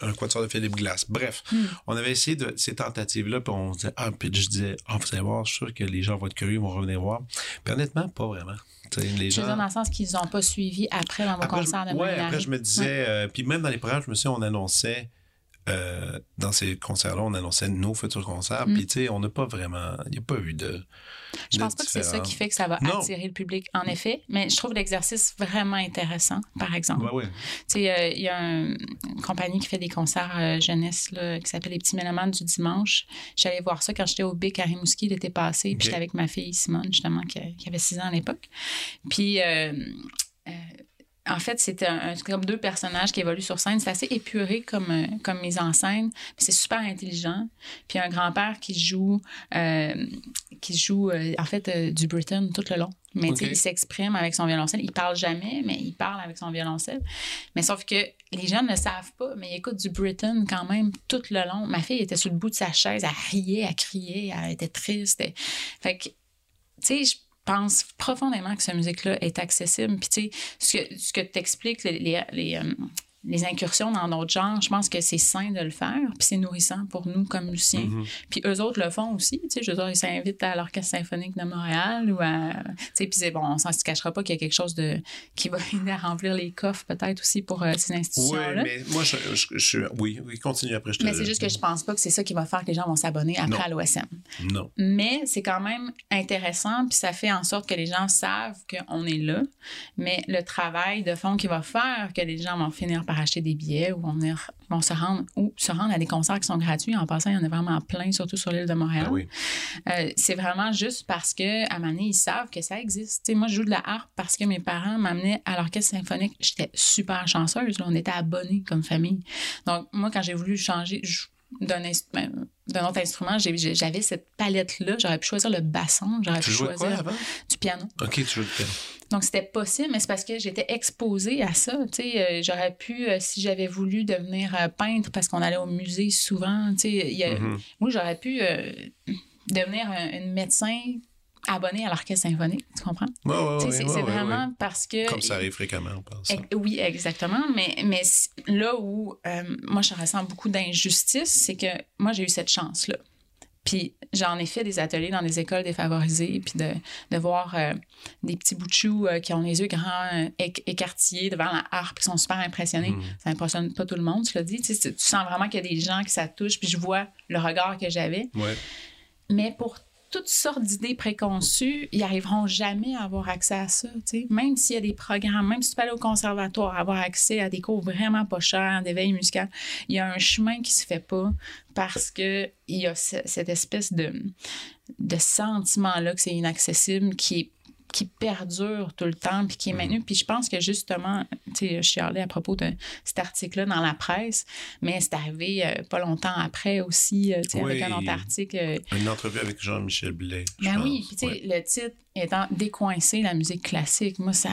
un quatuor de Philippe Glass. Bref, hmm. on avait essayé de, ces tentatives-là, puis on disait, ah, puis je disais, ah, vous allez voir, je suis sûr que les gens vont être curieux, vont revenir voir. Puis honnêtement, pas vraiment. les gens... dans le sens qu'ils n'ont pas suivi après dans mon concert de Ouais, après, je me disais, puis même dans les programmes, je me suis on annonçait euh, dans ces concerts-là, on annonçait nos futurs concerts. Mm. Puis, tu sais, on n'a pas vraiment. Il n'y a pas eu de. Je pense pas que c'est ça qui fait que ça va attirer le public, en effet. Mais je trouve l'exercice vraiment intéressant, par exemple. Tu sais, euh, il y a une compagnie qui fait des concerts euh, jeunesse là, qui s'appelle Les Petits Mélomanes du dimanche. J'allais voir ça quand j'étais au Bic à Rimouski l'été passé. Puis j'étais avec ma fille Simone, justement, qui, avait 6 ans à l'époque. Puis en fait, c'est comme deux personnages qui évoluent sur scène. C'est assez épuré comme, euh, comme mise en scène, mais c'est super intelligent. Puis un grand-père qui joue, euh, qui joue euh, en fait du Britain tout le long. Mais il s'exprime avec son violoncelle. Il parle jamais, mais il parle avec son violoncelle. Mais sauf que les gens ne savent pas, mais il écoute du Britain quand même tout le long. Ma fille était sur le bout de sa chaise, elle riait, elle criait, elle était triste. Fait que, tu sais, je pense profondément que cette musique-là est accessible. Puis, tu sais, ce que, ce que tu expliques, les, les, euh, les incursions dans d'autres genres, je pense que c'est sain de le faire, puis c'est nourrissant pour nous comme musiciens. Mhm. Puis eux autres le font aussi, tu sais, je veux dire, ils s'invitent à l'Orchestre symphonique de Montréal ou à... Tu sais, puis c'est bon, on s'en se cachera pas qu'il y a quelque chose de qui va *laughs* aider à remplir les coffres peut-être aussi pour euh, ces Oui, institutions-là. mais moi, je, je, je- oui, oui, continue après. Je te Mais c'est juste que je pense pas que c'est ça qui va faire que les gens vont s'abonner après Non. à l'OSM. Non. Mais c'est quand même intéressant, puis ça fait en sorte que les gens savent qu'on est là. Mais le travail de fond qui va faire que les gens vont finir par acheter des billets ou vont se rendre ou se rendre à des concerts qui sont gratuits. En passant, il y en a vraiment plein, surtout sur l'île de Montréal. Ah oui. Euh, c'est vraiment juste parce que à Mané, ils savent que ça existe. Moi, je joue de la harpe parce que mes parents m'amenaient à l'orchestre symphonique. J'étais super chanceuse. là. On était abonnés comme famille. Donc, moi, quand j'ai voulu changer je- d'un inst- ben, d'un autre instrument, j'avais cette palette-là. J'aurais pu choisir le basson, j'aurais pu quoi choisir avant? du piano. Ok, tu jouais le piano. Donc, c'était possible, mais c'est parce que j'étais exposée à ça. Tu sais, euh, j'aurais pu, euh, si j'avais voulu devenir euh, peintre, parce qu'on allait au musée souvent, tu sais, il y a- Mhm. moi, j'aurais pu euh, devenir un, une médecin abonnée à l'orchestre symphonique, tu comprends? Ouais, ouais, c'est ouais, vraiment parce que... Comme ça arrive fréquemment, on pense. Oui, exactement. Mais, là où euh, moi, je ressens beaucoup d'injustice, c'est que moi, j'ai eu cette chance-là. Puis j'en ai fait des ateliers dans des écoles défavorisées, puis de, de voir euh, des petits bouts de choux euh, qui ont les yeux grands, éc- écartillés devant la harpe, qui sont super impressionnés. Mhm. Ça impressionne pas tout le monde, tu l'as dit. Tu, sais, tu sens vraiment qu'il y a des gens qui ça touche, puis je vois le regard que j'avais. Mais pour toutes sortes d'idées préconçues, ils n'arriveront jamais à avoir accès à ça. Même s'il y a des programmes, même si tu peux aller au conservatoire, avoir accès à des cours vraiment pas chers, d'éveil musical, il y a un chemin qui se fait pas parce que il y a ce- cette espèce de, de sentiment-là que c'est inaccessible qui est qui perdure tout le temps puis qui est maintenu. Puis je pense que justement, tu sais, je suis allée à propos de cet article-là dans la presse, mais c'est arrivé euh, pas longtemps après aussi, euh, tu sais, avec un autre article. euh, Une entrevue avec Jean-Michel Blais. ben oui, puis tu sais, Ouais. le titre étant Décoincer la musique classique, moi, ça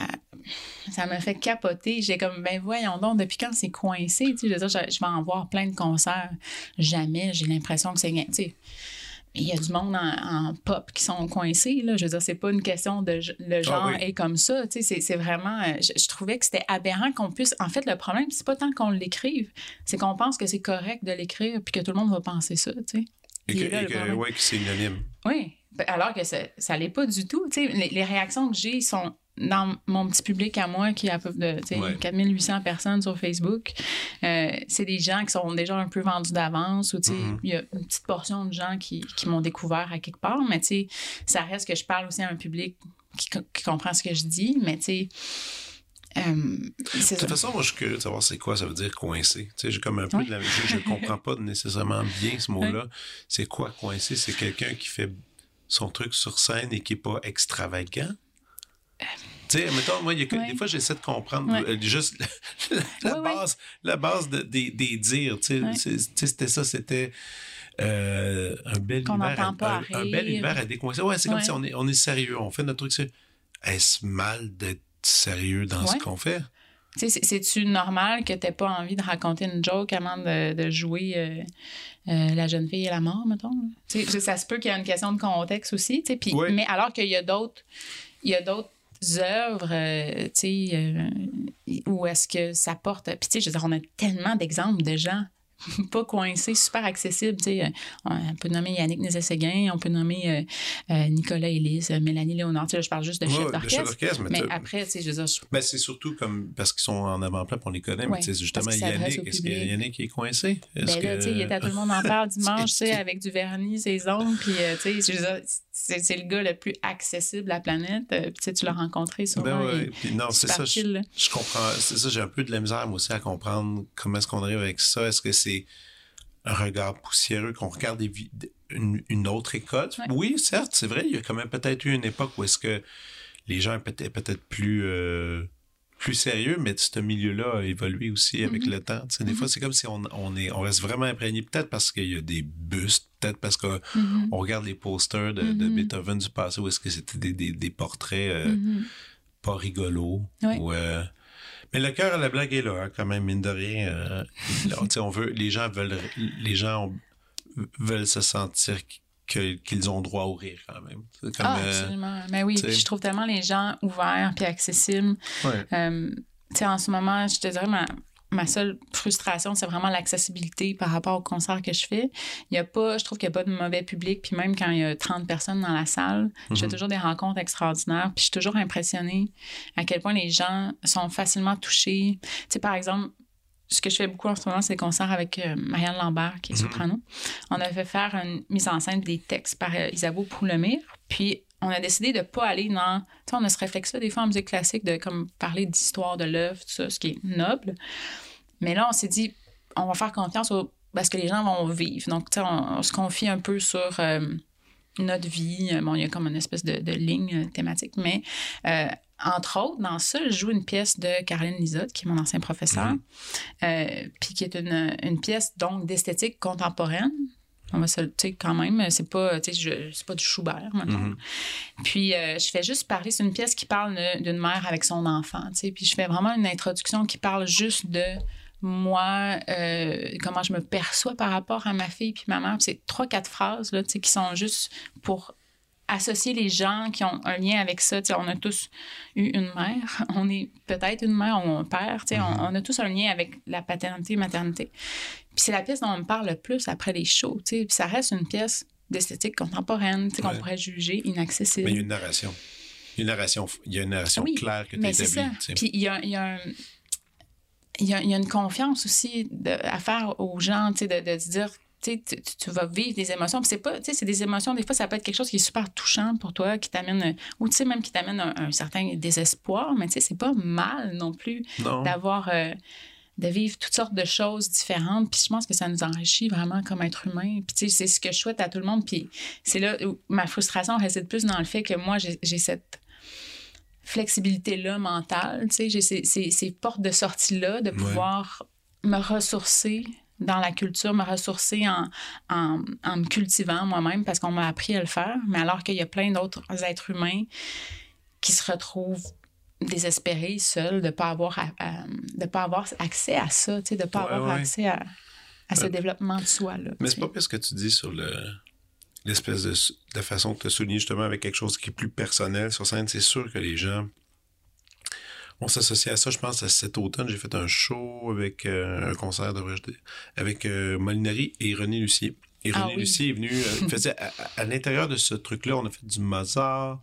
ça me fait capoter. J'ai comme, ben voyons donc, depuis quand c'est coincé? Tu sais, je veux dire, je, je vais en voir plein de concerts. Jamais, j'ai l'impression que c'est... Tu sais, il y a du monde en, en pop qui sont coincés, là. Je veux dire, c'est pas une question de... Le genre Ah oui. est comme ça, tu sais, c'est- c'est vraiment... euh, Je, je trouvais que c'était aberrant qu'on puisse... En fait, le problème, c'est pas tant qu'on l'écrive, c'est qu'on pense que c'est correct de l'écrire puis que tout le monde va penser ça, tu sais. Et que, là, et que- problème. ouais, que c'est unanime. Oui, Ben, alors que ça, ça l'est pas du tout. Tu sais, les, les réactions que j'ai sont dans mon petit public à moi, qui est à peu de Ouais. 4800 personnes sur Facebook. Euh, c'est des gens qui sont déjà un peu vendus d'avance ou tu sais, Mhm. il y a une petite portion de gens qui, qui m'ont découvert à quelque part, mais tu sais, ça reste que je parle aussi à un public qui, co- qui comprend ce que je dis, mais tu sais, euh, De ça. toute façon, moi, je suis curieux de savoir c'est quoi ça veut dire coincé. Tu sais, j'ai comme un peu Ouais. de la... Je ne *laughs* comprends pas nécessairement bien ce mot-là. C'est quoi coincé? C'est quelqu'un qui fait son truc sur scène et qui n'est pas extravagant? Tu sais, mettons, moi, il y a que- Ouais. des fois, j'essaie de comprendre Ouais. euh, juste la, *laughs* la Ouais, ouais. base, la base de- des, des dires. Tu sais, c'était ça, c'était euh, un bel univers. pas un, un bel univers à décoincer. Ouais, c'est comme si on est, on est sérieux, on fait notre truc. Est-ce mal d'être sérieux dans ce qu'on fait? Tu sais, c'est- C'est-tu normal que tu pas envie de raconter une joke avant de, de jouer euh, euh, La jeune fille et la mort, mettons? ça se peut qu'il y ait une question de contexte aussi. Oui. Mais alors qu'il y a d'autres il y a d'autres œuvres, euh, tu sais, euh, où est-ce que ça porte... Puis tu sais, je veux dire, on a tellement d'exemples de gens *laughs* pas coincés, super sais, euh, on peut nommer Yannick Nézet-Séguin, on peut nommer euh, euh, Nicolas Ellis, Mélanie Léonard. Je parle juste de Ouais, chef d'orchestre. mais Mais après, tu sais, je veux dire, Ben, c'est surtout comme parce qu'ils sont en avant-plan on les connaît, mais Ouais, tu sais, justement, Yannick, est-ce que. Yannick est coincé? Est-ce Ben là, que- il était à tout le monde en parle *laughs* dimanche, avec du vernis, ses ongles, puis, tu sais, c'est le gars le plus accessible de la planète, puis tu l'as rencontré Ben sûrement. ouais, puis non, c'est ça. Je, comprends. C'est ça, j'ai un peu de la misère, moi aussi, à comprendre comment est-ce qu'on arrive avec ça. Est-ce que c'est un regard poussiéreux qu'on regarde des une, une autre école? Ouais. Oui, certes, c'est vrai. Il y a quand même peut-être eu une époque où est-ce que les gens étaient peut-être plus. euh, plus sérieux, mais ce milieu-là a évolué aussi avec Mhm. le temps. Tu sais, Des fois, c'est comme si on, on, est, on reste vraiment imprégné, peut-être parce qu'il y a des bustes, peut-être parce qu'on Mhm, regarde les posters de, de. Beethoven du passé où est-ce que c'était des, des, des portraits euh, pas rigolos. Ouais. euh, Mais le cœur à la blague est là, hein, quand même, mine de rien. euh, là, on veut, les gens veulent, les gens ont- veulent se sentir qu'ils ont droit au rire quand même. Comme, Ah, euh, absolument. Mais oui, je trouve tellement les gens ouverts puis accessibles. ouais. Euh, tu sais, en ce moment, je te dirais, ma, ma seule frustration, c'est vraiment l'accessibilité par rapport au concert que je fais. Il y a pas, je trouve qu'il n'y a pas de mauvais public. Puis même quand il y a 30 personnes dans la salle, je fais Mhm. toujours des rencontres extraordinaires. Puis je suis toujours impressionnée à quel point les gens sont facilement touchés. Tu sais, par exemple, ce que je fais beaucoup en ce moment, c'est des concerts avec euh, Marianne Lambert, qui est Mhm. soprano. On a fait faire une mise en scène des textes par euh, Isabeau Poulemire. Puis on a décidé de pas aller dans. Tu sais, on a ce réflexe-là, des fois en musique classique, de comme parler d'histoire de l'œuvre, tout ça, ce qui est noble. Mais là, on s'est dit, on va faire confiance au- parce que les gens vont vivre. Donc, tu sais, on, on se confie un peu sur euh, notre vie. Bon, il y a comme une espèce de, de ligne euh, thématique, mais euh, entre autres, dans ça, je joue une pièce de Caroline Lisotte, qui est mon ancien professeur, Mhm. euh, puis qui est une, une pièce donc d'esthétique contemporaine. On va se, tu sais, quand même, c'est pas, tu sais, c'est pas du Schubert, maintenant. Mhm. Puis euh, je fais juste parler, c'est une pièce qui parle d'une mère avec son enfant, tu sais. Puis je fais vraiment une introduction qui parle juste de moi, euh, comment je me perçois par rapport à ma fille puis ma mère. C'est trois, quatre phrases, là, tu sais, qui sont juste pour associer les gens qui ont un lien avec ça. Tu sais, on a tous eu une mère, *laughs* on est peut-être une mère ou un père, tu sais, on, on a tous un lien avec la paternité et maternité. Puis c'est la pièce dont on me parle le plus après les shows. Puis ça reste une pièce d'esthétique contemporaine, tu sais, qu'on Ouais. pourrait juger inaccessible. Mais il y a une narration. Il y a une narration, il y a une narration Oui, claire que tu établis. Puis il y a, il y a un- il y a- il y a une confiance aussi de- à faire aux gens, de, de se dire, tu, tu, vas vivre des émotions. C'est pas, c'est des émotions, des fois, ça peut être quelque chose qui est super touchant pour toi, qui t'amène, ou tu sais, même qui t'amène un, un certain désespoir, mais tu sais, c'est pas mal non plus d'avoir, euh, de vivre toutes sortes de choses différentes. Puis je pense que ça nous enrichit vraiment comme être humain. Puis tu sais, c'est ce que je souhaite à tout le monde. Puis c'est là où ma frustration réside plus dans le fait que moi, j'ai j'ai cette flexibilité-là mentale, tu sais, j'ai ces, ces- ces portes de sortie-là, de pouvoir me ressourcer dans la culture, me ressourcer en, en, en me cultivant moi-même parce qu'on m'a appris à le faire, mais alors qu'il y a plein d'autres êtres humains qui se retrouvent désespérés, seuls, de ne pas, avoir à- à- de pas avoir accès à ça, de ne pas Ouais, avoir ouais. accès à, à ce Euh, développement de soi. Là, Mais c'est pas parce que tu dis sur le l'espèce de, de façon que tu as souligné justement avec quelque chose qui est plus personnel sur scène, c'est sûr que les gens vont s'associer à ça. Je pense à cet automne, j'ai fait un show avec euh, un concert, devrais-je dire, avec euh, Molinari et René Lucier. Et Ah René oui. Lucier est venu, euh, il faisait à, l'intérieur de ce truc-là, on a fait du Mozart,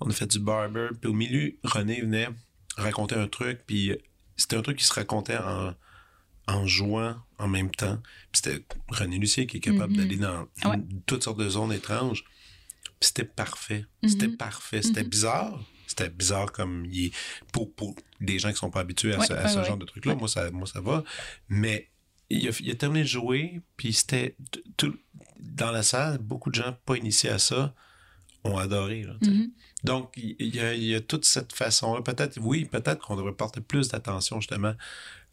on a fait du Barber, puis au milieu, René venait raconter un truc, puis c'était un truc qui se racontait en, en jouant en même temps. Puis c'était René Lucier qui est capable Mhm. d'aller dans Ouais. toutes sortes de zones étranges. Puis c'était parfait. C'était Mhm. parfait. C'était Mhm. bizarre. C'était bizarre comme il est pour, pour des gens qui sont pas habitués à Ouais, ce, à ouais, ce ouais. genre de truc-là. Moi, ça, moi, ça va. Mais il a, il a terminé de jouer, puis c'était tout, dans la salle, beaucoup de gens pas initiés à ça ont adoré. là. Mhm. Donc, il y, a, il y a toute cette façon-là. Peut-être, oui, peut-être qu'on devrait porter plus d'attention justement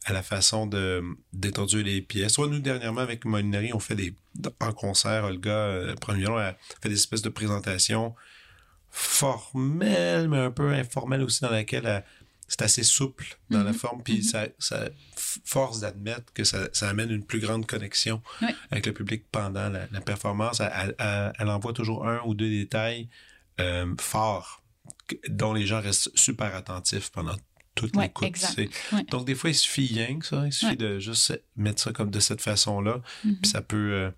à la façon de d'étendre les pièces. Soit nous, dernièrement, avec Molinari, on fait des. En concert, Olga, euh, premier elle fait des espèces de présentations formelles, mais un peu informelles aussi, dans laquelle elle- c'est assez souple dans la Mhm. forme, puis Mhm. ça, ça force d'admettre que ça, ça amène une plus grande connexion Oui. avec le public pendant la, la performance. Elle, elle- elle- elle envoie toujours un ou deux détails euh, forts dont les gens restent super attentifs pendant toute Ouais, l'écoute. Ouais. Donc, des fois, il suffit rien que ça. Il suffit Ouais. de juste mettre ça comme de cette façon-là. Mhm. Puis ça peut, euh,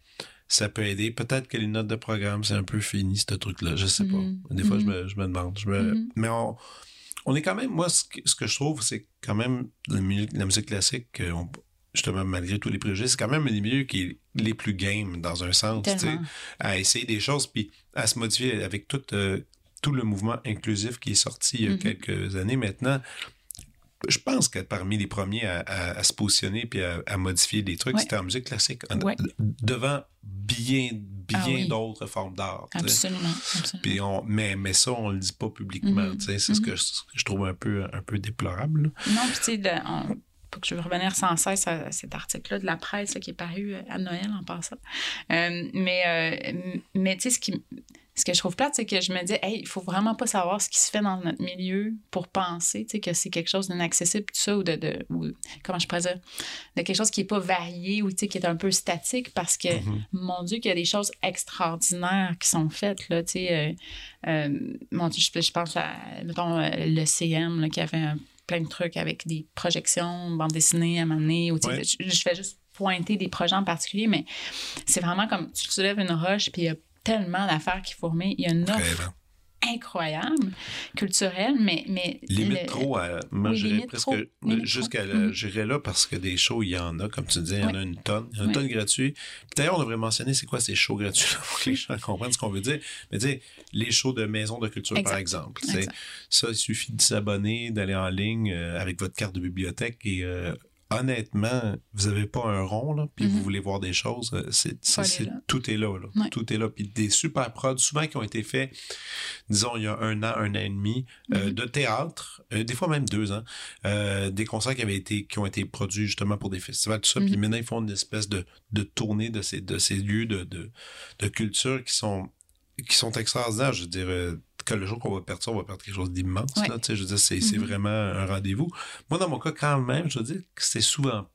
ça peut aider. Peut-être que les notes de programme, c'est un peu fini, ce truc-là. Je sais Mhm. pas. Des fois, je, Mhm. me, je me demande. Je me- Mhm. Mais on, on est quand même, moi, ce que, ce que je trouve, c'est quand même la musique, la musique classique, euh, on- justement, malgré tous les préjugés, c'est quand même les milieux qui est les plus game dans un sens, tu sais, Tellement. à essayer des choses, puis à se modifier avec tout, euh, tout le mouvement inclusif qui est sorti il y a Mhm. quelques années maintenant. Je pense que parmi les premiers à, à- à se positionner puis à, à modifier des trucs, Ouais. c'était en musique classique, Ouais. devant bien, bien Ah oui. d'autres formes d'art. Absolument. absolument. Puis on, mais, mais ça, on le dit pas publiquement. Mhm. tu sais, C'est ce, que, ce que je trouve un peu, un peu déplorable. là. Non, puis tu sais, que je veux revenir sans cesse à cet article-là de la presse là, qui est paru euh, à Noël en passant. Euh, mais euh, mais tu sais, ce, qui, ce que je trouve plate, c'est que je me dis, hey, il faut vraiment pas savoir ce qui se fait dans notre milieu pour penser que c'est quelque chose d'inaccessible, tout ça, ou de, de ou, comment je pourrais dire, de quelque chose qui est pas varié ou qui est un peu statique parce que Mhm. mon Dieu, qu'il y a des choses extraordinaires qui sont faites, là, tu sais. euh, mon Dieu, je, je pense à, mettons, le CM, là, qui avait un plein de trucs avec des projections, bande dessinée à m'amener. Ouais. je, je fais juste pointer des projets en particulier, mais c'est vraiment comme tu soulèves une roche, puis il y a tellement d'affaires qui fourmillent. Il y a une offre. Incroyable, culturelle, mais. mais Limite le- trop, à, moi Oui, j'irais presque jusqu'à Mhm. j'irais là parce que des shows, il y en a, comme tu disais, il y en a une tonne. Il y en a une tonne gratuits. Puis D'ailleurs, on devrait mentionner c'est quoi ces shows gratuits là, pour que les gens comprennent ce qu'on veut dire. Mais tu sais, les shows de maison de culture, par exemple. Exact. Ça, il suffit de s'abonner, d'aller en ligne euh, avec votre carte de bibliothèque et euh, honnêtement, vous n'avez pas un rond, là, puis vous Mhm. voulez voir des choses, euh, c'est, tout est là, là. Ouais. Tout est là. Puis des super prods, souvent qui ont été faits, disons, il y a un an, un an et demi, euh, Mhm. de théâtre, euh, des fois même deux ans, euh, des concerts qui avaient été, qui ont été produits justement pour des festivals, tout ça. Puis Mhm. maintenant, ils font une espèce de, de tournée de ces, de ces lieux de, de, de culture qui sont, qui sont extraordinaires. Je veux dire, euh, que le jour qu'on va perdre ça, on va perdre quelque chose d'immense. Ouais. là, tu sais, Je veux dire, c'est Mhm. vraiment un rendez-vous. Moi, dans mon cas, quand même, je veux dire que c'est souvent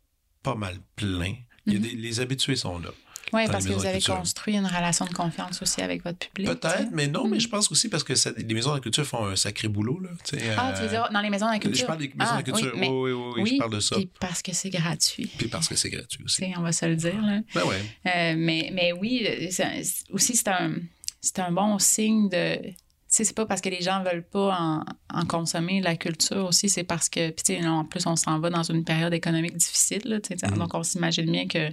pas mal plein. Il y a Mhm. des, les habitués sont là. Oui, parce que vous avez construit une relation de confiance aussi avec votre public. Peut-être, mais non, mais Mhm. je pense aussi parce que ça- les maisons de la culture font un sacré boulot. Là, Ah, tu veux euh, dire dans les maisons de la culture? Je parle des maisons Ah, de la culture. Oui, oui, oui, oui, je parle de ça. Puis parce que c'est gratuit. Puis parce que c'est gratuit aussi. On va se le dire. Là. Ben ouais. Euh, mais, mais oui, euh, aussi, c'est un, c'est un bon signe de. Tu sais, c'est pas parce que les gens veulent pas en, en consommer la culture aussi, c'est parce que, puis tu sais, en plus, on s'en va dans une période économique difficile, là, tu sais, Mhm. donc on s'imagine bien que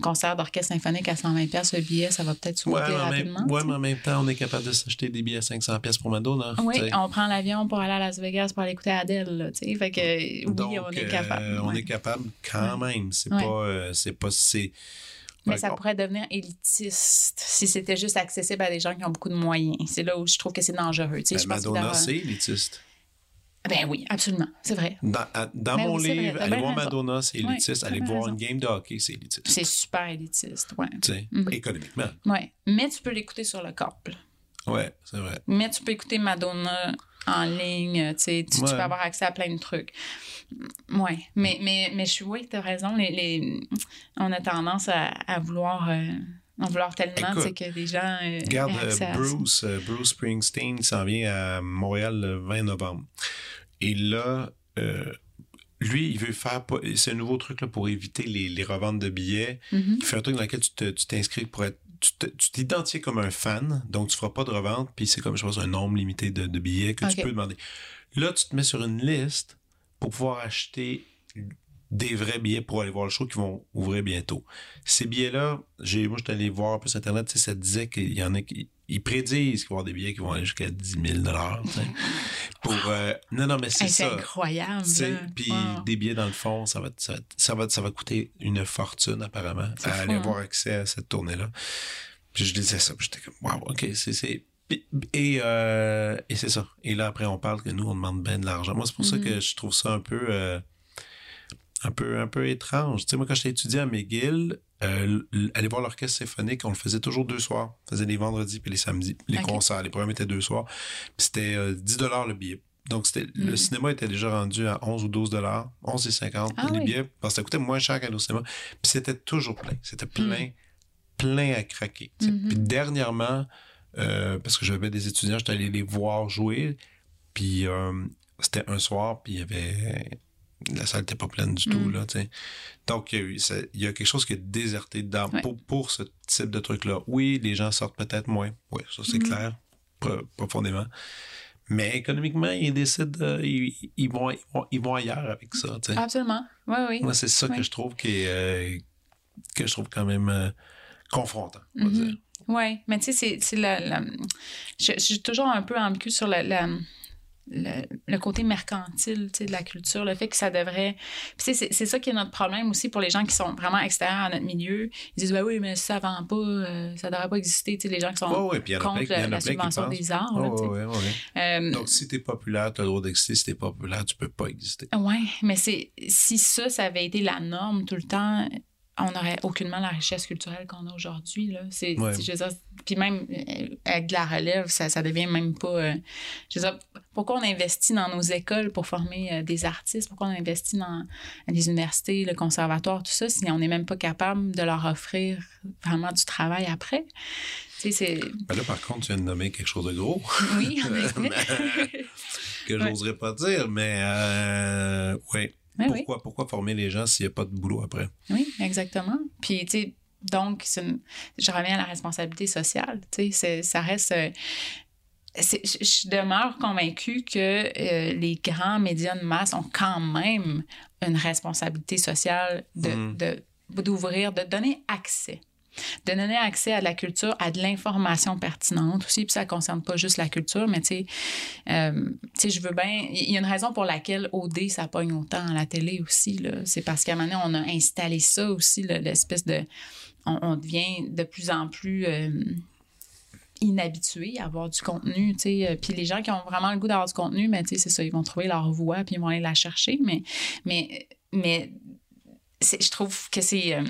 concert d'orchestre symphonique à 120 pièces le billet, ça va peut-être Ouais, en même, rapidement. ouais, tu mais en même temps, on est capable de s'acheter des billets à 500 pièces pour Madonna. Oui, on prend l'avion pour aller à Las Vegas pour aller écouter Adele, là, tu sais, fait que oui, Donc, on est euh, capable. on ouais. est capable quand même. C'est Ouais. pas... euh, c'est pas... C'est... Mais ça pourrait devenir élitiste si c'était juste accessible à des gens qui ont beaucoup de moyens. C'est là où je trouve que c'est dangereux. tu sais, Ben, je Madonna, c'est élitiste. Ben oui, absolument. C'est vrai. Dans, Ben mon oui, livre, aller voir. Madonna, c'est élitiste. aller bien voir raison. une game de hockey, c'est élitiste. C'est super élitiste. Tu sais, Mhm. Économiquement. ouais. Mais tu peux l'écouter sur le câble. Ouais, c'est vrai. Mais tu peux écouter Madonna en ligne. Tu, sais, tu, peux avoir accès à plein de trucs. Ouais. Mais, mais, mais je suis, oui, tu as raison. Les, les- on a tendance à, à vouloir. euh, vouloir tellement Écoute, que les gens. euh, Regarde, euh. Bruce, euh, Bruce Springsteen s'en vient à Montréal le 20 novembre. Et là, euh, lui, il veut faire. C'est un nouveau truc là, pour éviter les, les reventes de billets. Mhm. Il fait un truc dans lequel tu t'inscris pour être. Tu t'identifies comme un fan, donc tu feras pas de revente, puis c'est comme, je pense, un nombre limité de, de billets que tu peux demander. Là, tu te mets sur une liste pour pouvoir acheter des vrais billets pour aller voir le show qui vont ouvrir bientôt. Ces billets-là, j'ai, moi, je suis allé voir un peu sur Internet, ça disait qu'il y en a qui ils prédisent qu'il va y avoir des billets qui vont aller jusqu'à 10 000 tu sais, pour euh, Non, non, mais c'est Hey, c'est ça. incroyable. Puis Wow. des billets dans le fond, ça va, ça, va, ça, va, ça va coûter une fortune apparemment à fou, aller hein? avoir accès à cette tournée-là. Puis je disais ça, puis j'étais comme, wow, ok, c'est. Et, euh, et c'est ça. Et là, après, on parle que nous, on demande bien de l'argent. Moi, c'est pour ça que je trouve ça un peu, euh, un peu, un peu étrange. Tu sais, moi, quand j'étais étudiant à McGill, euh, aller voir l'orchestre symphonique, on le faisait toujours deux soirs. On faisait les vendredis puis les samedis. Les concerts, les programmes étaient deux soirs. Puis c'était euh, 10 le billet. Donc, c'était, le Mhm. cinéma était déjà rendu à 11 ou 12 dollars, 11 et 50 Ah les oui. billets, parce que ça coûtait moins cher qu'aller au cinéma. Puis c'était toujours plein. C'était plein, plein à craquer. Mhm. Puis dernièrement, euh, parce que j'avais des étudiants, j'étais allé les voir jouer. Puis euh, c'était un soir, puis il y avait. La salle n'était pas pleine du tout, Mhm. là. Donc, il y, a y quelque chose qui est déserté dedans Ouais. pour, pour ce type de truc-là. Oui, les gens sortent peut-être moins. Oui, ça, c'est Mhm. clair, pro- profondément. Mais économiquement, ils décident, euh, ils, ils vont, ils, vont, ils vont ailleurs avec ça. Absolument. Oui, oui. Moi, c'est ça Oui. que je trouve qui est, euh, que je trouve quand même euh, confrontant, on va Mhm. dire. Oui, mais tu sais, c'est- c'est la, la- Je, je suis toujours un peu ambiguë sur la, la- le, le côté mercantile tu sais, de la culture, le fait que ça devrait. Tu c'est c'est ça qui est notre problème aussi pour les gens qui sont vraiment extérieurs à notre milieu. Ils disent, bah oui, mais ça vend pas, euh, ça devrait pas exister. Tu sais, les gens qui sont plein, contre la, subvention des arts. Là, tu. Euh, Donc, si t'es populaire, t'as le droit d'exister. Si pas populaire, tu peux pas exister. Oui, mais c'est si ça, ça avait été la norme tout le temps, on n'aurait aucunement la richesse culturelle qu'on a aujourd'hui. Là. C'est, Ouais. c'est- je veux dire, puis même euh, avec de la relève, ça, ça devient même pas. euh, je veux dire, pourquoi on investit dans nos écoles pour former euh, des artistes? Pourquoi on investit dans les universités, le conservatoire, tout ça, si on n'est même pas capable de leur offrir vraiment du travail après? Tu sais, c'est. Ben là, par contre, tu viens de nommer quelque chose de gros. Oui, en effet. *laughs* que j'oserais pas dire, mais euh, ouais. Mais oui. Pourquoi, pourquoi former les gens s'il n'y a pas de boulot après? Oui, exactement. Puis, tu sais, donc, une- je reviens à la responsabilité sociale. Tu sais, ça reste. euh, je, je demeure convaincue que euh, les grands médias de masse ont quand même une responsabilité sociale de, Mm. de- d'ouvrir, de donner accès. De donner accès à de la culture, à de l'information pertinente aussi. Puis ça ne concerne pas juste la culture, mais tu sais, euh, je veux bien. Il y a une raison pour laquelle OD, ça pogne autant à la télé aussi. C'est parce qu'à un moment donné, on a installé ça aussi, l'espèce de. On, devient de plus en plus. euh, inhabitués à avoir du contenu, tu sais. Euh, Puis les gens qui ont vraiment le goût d'avoir du contenu, mais tu sais, c'est ça, ils vont trouver leur voie, puis ils vont aller la chercher. Mais, mais, mais je trouve que c'est euh,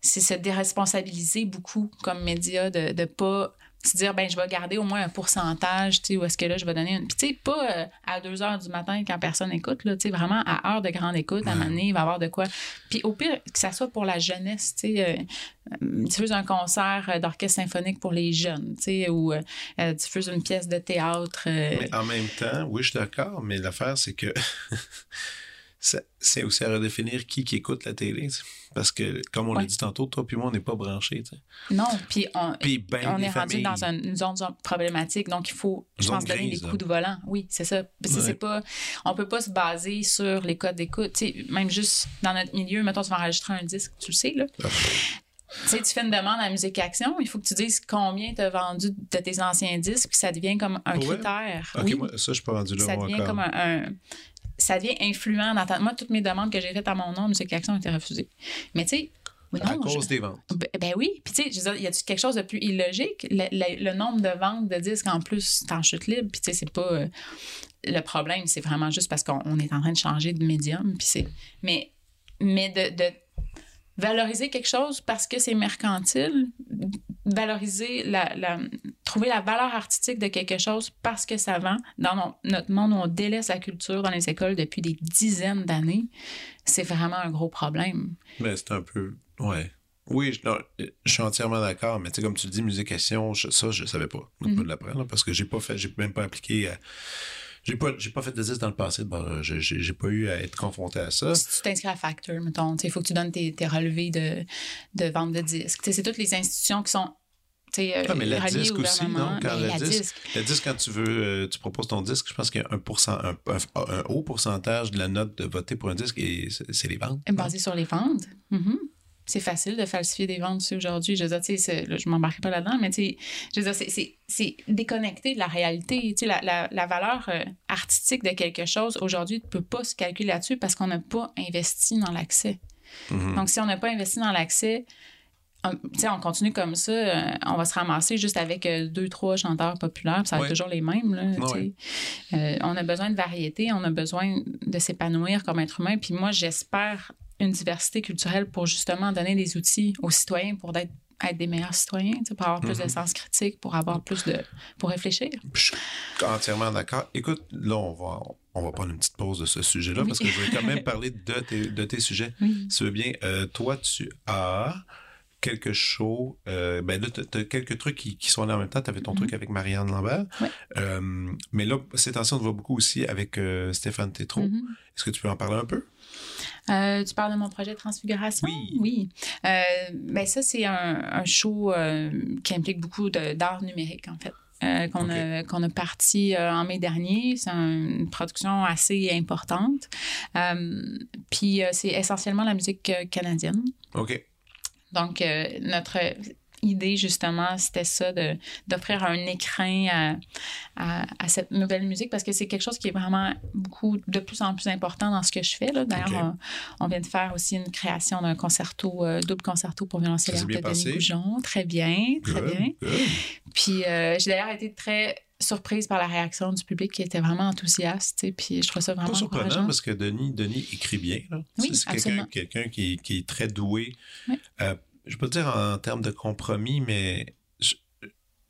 c'est se déresponsabiliser beaucoup comme média de ne pas se dire ben je vais garder au moins un pourcentage tu sais où est-ce que là je vais donner une puis tu sais pas euh, à 2 heures du matin quand personne écoute là tu sais vraiment à heure de grande écoute à un moment donné, il va y avoir de quoi puis au pire que ça soit pour la jeunesse tu sais euh, euh, diffuse un concert d'orchestre symphonique pour les jeunes tu sais ou euh, euh, diffuse une pièce de théâtre Mais en même temps, oui, je suis d'accord, mais l'affaire, c'est que *laughs* c'est aussi à redéfinir qui qui écoute la télé. tu. Parce que, comme on l'a dit tantôt, toi puis moi, on n'est pas branchés. non puis on, Puis ben on est rendu dans un- une zone problématique, donc il faut, je Zone pense, donner des là. coups de volant. Oui, c'est ça. C'est Ouais. c'est pas, on peut pas se baser sur les codes d'écoute. Même juste dans notre milieu, mettons, tu vas enregistrer un disque, tu le sais, là. Ah. Tu sais, tu fais une demande à Musique Action, il faut que tu dises combien tu as vendu de tes anciens disques, puis ça devient comme un critère. Ok, oui, moi, ça, je suis pas rendu là ça moi, devient encore. comme un, un- Ça devient influent dans ta... Moi, toutes mes demandes que j'ai faites à mon nom, Musique Action ont été refusées. Mais tu sais, oui, à non, cause je- des ventes. ben, ben oui. Puis, tu sais, y a quelque chose de plus illogique? Le, le- le nombre de ventes de disques en plus, en chute libre. Puis, tu sais, c'est pas. euh, le problème, c'est vraiment juste parce qu'on on est en train de changer de médium. Puis, c'est. Mais, mais de, de valoriser quelque chose parce que c'est mercantile, valoriser la, la- trouver la valeur artistique de quelque chose parce que ça vend. Dans no- notre monde, où on délaisse la culture dans les écoles depuis des dizaines d'années. C'est vraiment un gros problème. Mais c'est un peu. Ouais. Oui, je, non, je suis entièrement d'accord, mais tu sais, comme tu le dis, musication, je- ça, je savais pas. Je Mhm. me l'apprendre, parce que j'ai pas fait, j'ai même pas appliqué à- J'ai pas, j'ai pas fait de disque dans le passé, bon, j'ai, j'ai j'ai pas eu à être confronté à ça. Si tu t'inscris à Factor, mettons, il faut que tu donnes tes, tes relevés de, de vente de disques. C'est toutes les institutions qui sont euh, Ah, mais la disque au aussi, non? Quand Mais la la disque- disque. Disque, quand tu veux, euh, tu proposes ton disque, je pense qu'il y a un, pourcent, un, un- un haut pourcentage de la note de voter pour un disque et c'est, c'est les ventes. basé sur les ventes. Mhm. C'est facile de falsifier des ventes aujourd'hui. Je veux dire, tu sais, je m'embarquerai pas là-dedans, mais tu sais, je veux dire, c'est- déconnecté de la réalité. Tu sais, la, la- la valeur euh, artistique de quelque chose, aujourd'hui, ne peut pas se calculer là-dessus parce qu'on n'a pas investi dans l'accès. Mhm. Donc, si on n'a pas investi dans l'accès, on, tu sais, on continue comme ça, euh, on va se ramasser juste avec euh, deux, trois chanteurs populaires, puis ça va Ouais. être toujours les mêmes. Là, Ouais. Euh, on a besoin de variété, on a besoin de s'épanouir comme être humain. Puis moi, j'espère une diversité culturelle pour justement donner des outils aux citoyens pour être, être des meilleurs citoyens, pour avoir plus de Mhm. sens critique, pour avoir plus de. pour réfléchir. Je suis entièrement d'accord. Écoute, là, on va, on va prendre une petite pause de ce sujet-là Oui. parce que je vais quand même *laughs* parler de tes, de tes sujets. Oui. Si tu veux bien, euh, toi, tu as quelque chose. euh, ben là, tu as quelques trucs qui, qui sont là en même temps. Tu avais ton Mhm. truc avec Marianne Lambert. Ouais. Euh, mais là, ces temps-ci, on te voit beaucoup aussi avec Stéphane Tétrault. Mhm. Est-ce que tu peux en parler un peu? Euh, tu parles de mon projet de transfiguration? Oui. Oui. Euh, ben ça, c'est un, un show euh, qui implique beaucoup d'art numérique, en fait. euh, qu'on a, qu'on a parti euh, en mai dernier. C'est un- une production assez importante. Euh, puis c'est essentiellement la musique canadienne. OK. Donc, notre idée, justement, c'était ça, d'offrir un écrin à, à- à cette nouvelle musique parce que c'est quelque chose qui est vraiment beaucoup, de plus en plus important dans ce que je fais. D'ailleurs, on, on vient de faire aussi une création d'un concerto, euh, double concerto pour violoncelle de Denis passé? Goujon. Très bien, très Good, bien. good. Puis euh, j'ai d'ailleurs été très surprise par la réaction du public qui était vraiment enthousiaste. Puis je trouve ça vraiment Pas surprenant parce que Denis, Denis écrit bien. Oui, C'est- quelqu'un quelqu'un qui, qui est très doué. Oui. Euh, je peux dire en termes de compromis, mais je,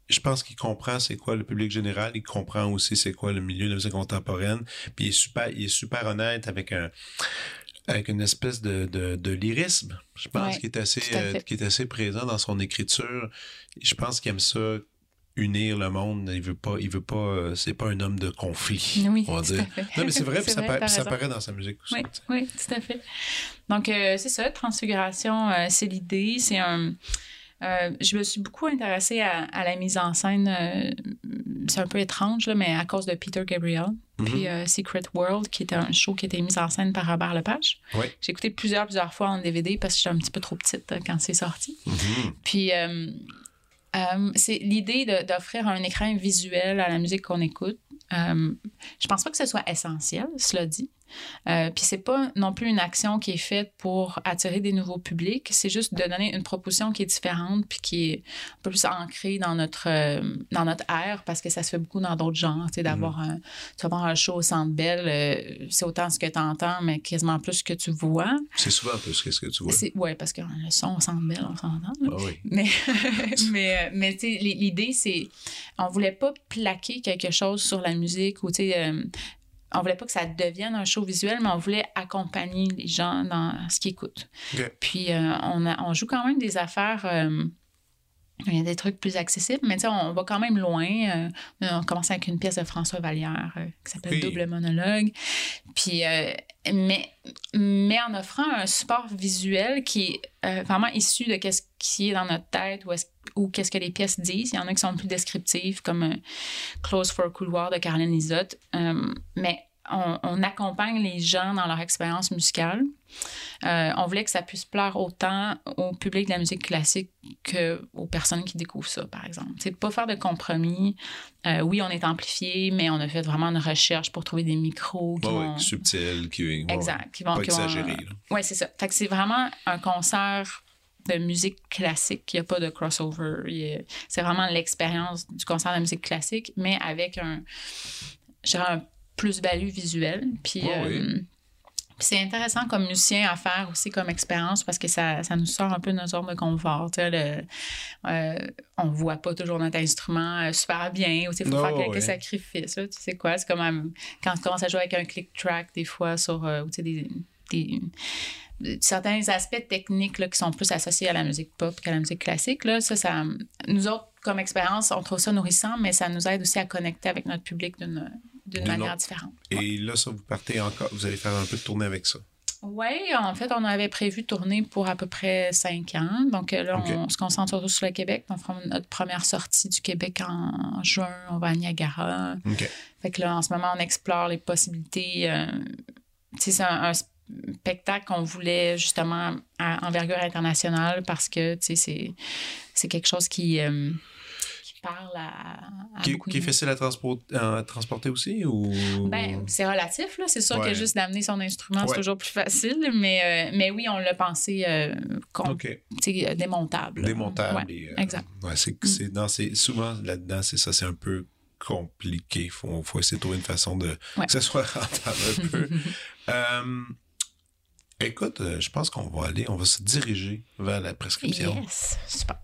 je pense qu'il comprend c'est quoi le public général. Il comprend aussi c'est quoi le milieu de la musique contemporaine. Puis il est super, il est super honnête avec un avec une espèce de, de, de lyrisme, je pense, Ouais, qui, est assez, euh, qui est assez présent dans son écriture. Je pense qu'il aime ça unir le monde. Il veut pas, il veut pas, euh, c'est pas un homme de conflit. Oui, on va tout dire. à fait. Non, mais c'est vrai, *laughs* puis ça, vrai, paraît dans sa musique aussi. Oui, tout à fait. Donc, euh, c'est ça, Transfiguration, euh, c'est l'idée. C'est un. euh, je me suis beaucoup intéressée à, à la mise en scène. c'est un peu étrange, là, mais à cause de Peter Gabriel. Puis Mhm. euh, Secret World, qui était un show qui était mis en scène par Robert Lepage. J'ai écouté plusieurs, plusieurs fois en DVD parce que j'étais un petit peu trop petite euh, quand c'est sorti. Mhm. Puis, euh, c'est l'idée d'offrir un écran visuel à la musique qu'on écoute. Euh, je pense pas que ce soit essentiel, cela dit. Euh, puis c'est pas non plus une action qui est faite pour attirer des nouveaux publics. C'est juste de donner une proposition qui est différente puis qui est un peu plus ancrée dans notre euh, dans notre ère parce que ça se fait beaucoup dans d'autres genres. Tu sais, d'avoir un, tu vas avoir un show au Centre Bell, euh, c'est autant ce que tu entends, mais quasiment plus ce que tu vois. C'est souvent plus qu'est-ce que tu vois. Ouais parce que le son au Centre Bell, on s'entend. Ah oui. *laughs* Mais, mais, euh, mais tu sais, l'i- l'idée, c'est. On voulait pas plaquer quelque chose sur la musique ou, tu sais. On voulait pas que ça devienne un show visuel, mais on voulait accompagner les gens dans ce qu'ils écoutent. Puis, euh, on, a- on joue quand même des affaires. euh, il y a des trucs plus accessibles, mais on va quand même loin. Euh, on commence avec une pièce de François Vallière qui s'appelle Oui. Double monologue. Puis, mais, mais en offrant un support visuel qui est vraiment issu de qu'est-ce qui est dans notre tête ou, est-ce- ou qu'est-ce que les pièces disent. Il y en a qui sont plus descriptives, comme euh, Close for a Couloir de Caroline Lisotte. Euh, mais on, on accompagne les gens dans leur expérience musicale. Euh, on voulait que ça puisse plaire autant au public de la musique classique qu'aux personnes qui découvrent ça, par exemple. C'est pas faire de compromis. Euh, oui, on est amplifié, mais on a fait vraiment une recherche pour trouver des micros qui Ouais, vont... ouais, subtil, qui ouais, Exact. Qui vont, pas qui vont- oui, c'est ça. Fait que c'est vraiment un concert de musique classique. Il n'y a pas de crossover. C'est vraiment l'expérience du concert de musique classique, mais avec un, un plus-value visuel. Puis, Ouais, euh, puis c'est intéressant comme musicien à faire aussi comme expérience parce que ça, ça nous sort un peu de notre zone de confort. Sais, le- euh, on ne voit pas toujours notre instrument euh, super bien il faut Oh, faire quelques ouais. sacrifices. là. Tu sais quoi? C'est comme quand tu commences à jouer avec un click track des fois sur des, des- certains aspects techniques là, qui sont plus associés à la musique pop qu'à la musique classique. Là, ça, ça, nous autres, comme expérience, on trouve ça nourrissant, mais ça nous aide aussi à connecter avec notre public d'une manière autre- différente. Et là, ça, vous partez encore, vous allez faire un peu de tournée avec ça? Oui, en fait, on avait prévu tourner pour à peu près cinq ans. Donc euh, là, on se concentre surtout sur le Québec. On fera notre première sortie du Québec en juin. On va à Niagara. OK. Fait que là, en ce moment, on explore les possibilités. euh, c'est un, un spectacle qu'on voulait justement à envergure internationale parce que, c'est, quelque chose qui, euh, qui parle à, à Qui, beaucoup qui est facile à, transpor- à transporter aussi ou? Ben, c'est relatif, là. C'est sûr Ouais. que juste d'amener son instrument, c'est toujours plus facile. Mais, euh, mais oui, on l'a pensé euh, con- OK. tu sais, euh, démontable. là. Démontable. Ouais, euh, exact. ouais, c'est, dans ces- souvent, là-dedans, c'est ça, c'est un peu compliqué. Il faut, faut essayer de trouver une façon de que ce soit *laughs* rentable un peu. *laughs* Écoute, euh, je pense qu'on va aller, on va se diriger vers la prescription. Yes, super.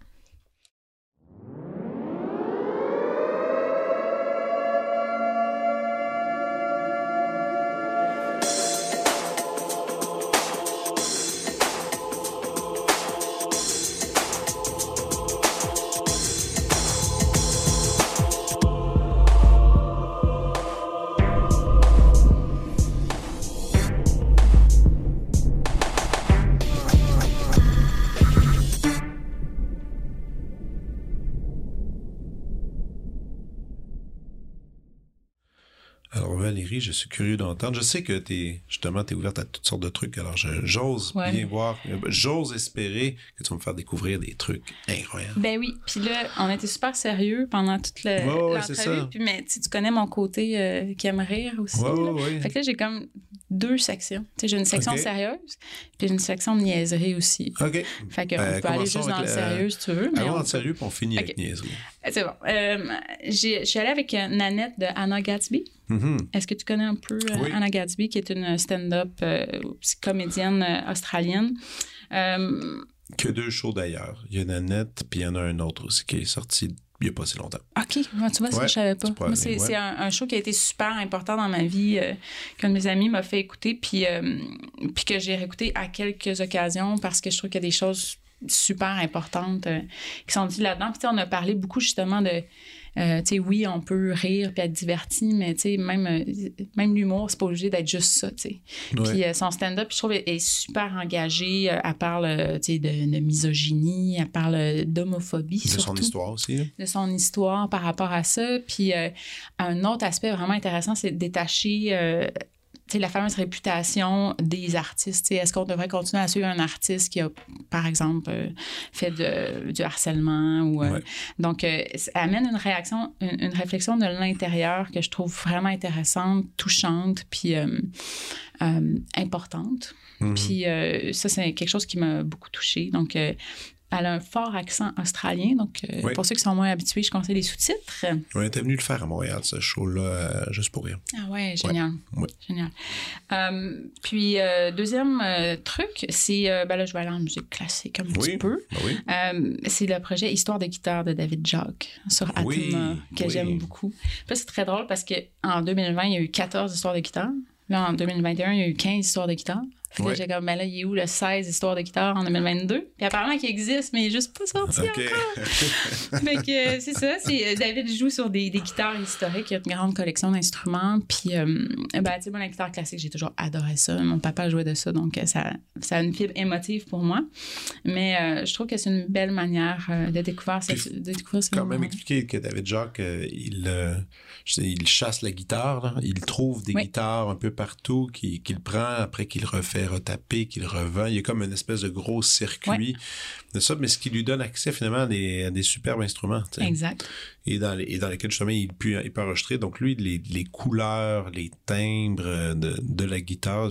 Je suis curieux d'entendre. Je sais que t'es justement t'es ouverte à toutes sortes de trucs. Alors j'ose Ouais. bien voir, j'ose espérer que tu vas me faire découvrir des trucs incroyables. Ben oui, puis là, on était super sérieux pendant toute le- ouais, l'entrevue. Puis, mais tu tu connais mon côté euh, qui aime rire aussi. Là. ouais. Fait que là, j'ai comme deux sections. Tu sais, j'ai une section sérieuse, puis une section de niaiserie aussi. OK. Fait qu'on Euh, peut aller juste dans le sérieux si tu veux. mais Allons on en peut- sérieux, puis on finit avec niaiserie. C'est bon. Euh, je suis allée avec euh, Nanette de Anna Gatsby. Mhm. Est-ce que tu connais un peu euh, Oui. Anna Gatsby, qui est une stand-up euh, comédienne euh, australienne? Euh, Que deux shows d'ailleurs. Il y en a Nanette, puis il y en a un autre aussi qui est sorti il n'y a pas si longtemps. OK, tu vois, ça, Ouais, je savais pas. Moi, c'est ouais. un, un show qui a été super important dans ma vie, euh, qu'un de mes amis m'a fait écouter, puis, euh, puis que j'ai réécouté à quelques occasions parce que je trouve qu'il y a des choses super importantes euh, qui sont dites là-dedans. Puis, on a parlé beaucoup justement de euh, tu sais, oui, on peut rire puis être diverti, mais tu sais, même, euh, même l'humour, c'est pas obligé d'être juste ça, tu sais. Puis euh, son stand-up, je trouve, est, super engagé. elle parle, tu sais, de, de, misogynie, elle parle d'homophobie. De son histoire aussi. De son histoire par rapport à ça. Puis un autre aspect vraiment intéressant, c'est de détacher la fameuse réputation des artistes. Est-ce qu'on devrait continuer à suivre un artiste qui a, par exemple, euh, fait de, du harcèlement? Ou, euh, donc, euh, ça amène une réaction, une, réflexion de l'intérieur que je trouve vraiment intéressante, touchante, puis importante. Mm-hmm. Puis ça, c'est quelque chose qui m'a beaucoup touchée. Donc, elle a un fort accent australien, donc euh, pour ceux qui sont moins habitués, je conseille les sous-titres. Oui, était venu le faire à Montréal, ce show-là, euh, juste pour rire. Ah ouais, génial. Génial. Euh, puis, deuxième truc, c'est, ben là, je vais aller en musique classique un petit peu. Ben c'est le projet Histoire de guitare de David Jacques sur Atuma, que j'aime beaucoup. c'est très drôle parce qu'en 2020, il y a eu 14 histoires de guitare. Là, en 2021, il y a eu 15 histoires de guitare. Puis là, j'ai comme, ben là, il est où le 16 Histoire de guitare en 2022? Puis apparemment qu'il existe, mais il n'est juste pas sorti encore. *laughs* fait que c'est ça. C'est, euh, David joue sur des, des, guitares historiques. Il a une grande collection d'instruments. Puis, euh, ben, tu sais, moi, la guitare classique, j'ai toujours adoré ça. Mon papa jouait de ça, donc euh, ça, ça a une fibre émotive pour moi. Mais je trouve que c'est une belle manière de découvrir, cette, de découvrir quand même expliquer que David Jacques, il, il chasse la guitare. Il trouve des guitares un peu partout qu'il, qu'il prend après qu'il refait retaper, qu'il revend. Il y a comme une espèce de gros circuit de ça, mais ce qui lui donne accès finalement à des, superbes instruments. Exact. Et dans, les, et dans lesquels justement il peut, il peut enregistrer. Donc lui, les, couleurs, les timbres de, la guitare,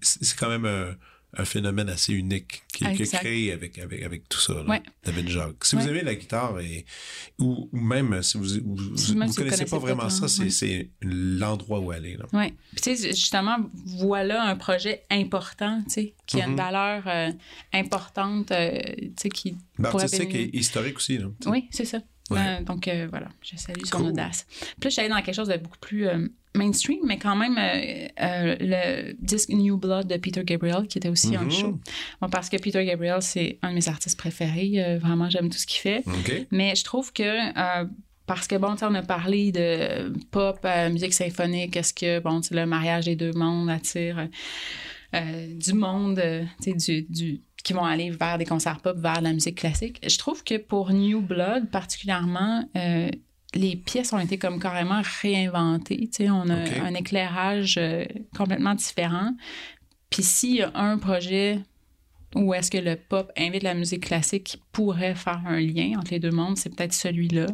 c'est quand même un phénomène assez unique qui, est créé avec, avec, avec tout ça, David Jacques. Si vous aimez la guitare, et, ou, même si vous ne connaissez, pas vraiment ça, c'est l'endroit où aller. Oui. tu sais, justement, voilà un projet important, tu sais, qui a une mm-hmm. valeur euh, importante, euh, tu sais, qui... Ben, artistique et historique aussi. Là, oui, c'est ça. Euh, donc, voilà, je salue son audace. Puis là, allée dans quelque chose de beaucoup plus mainstream, mais quand même euh, euh, le disque New Blood de Peter Gabriel, qui était aussi un mhm. show. parce que Peter Gabriel, c'est un de mes artistes préférés. Euh, vraiment, j'aime tout ce qu'il fait. Mais je trouve que parce que, bon, on a parlé de pop, musique symphonique, est-ce que, bon, le mariage des deux mondes attire du monde, du, du, qui vont aller vers des concerts pop, vers la musique classique. Je trouve que pour New Blood, particulièrement, les pièces ont été comme carrément réinventées. sais, on a un éclairage euh, complètement différent. Puis s'il y a un projet où est-ce que le pop invite la musique classique qui pourrait faire un lien entre les deux mondes, c'est peut-être celui-là.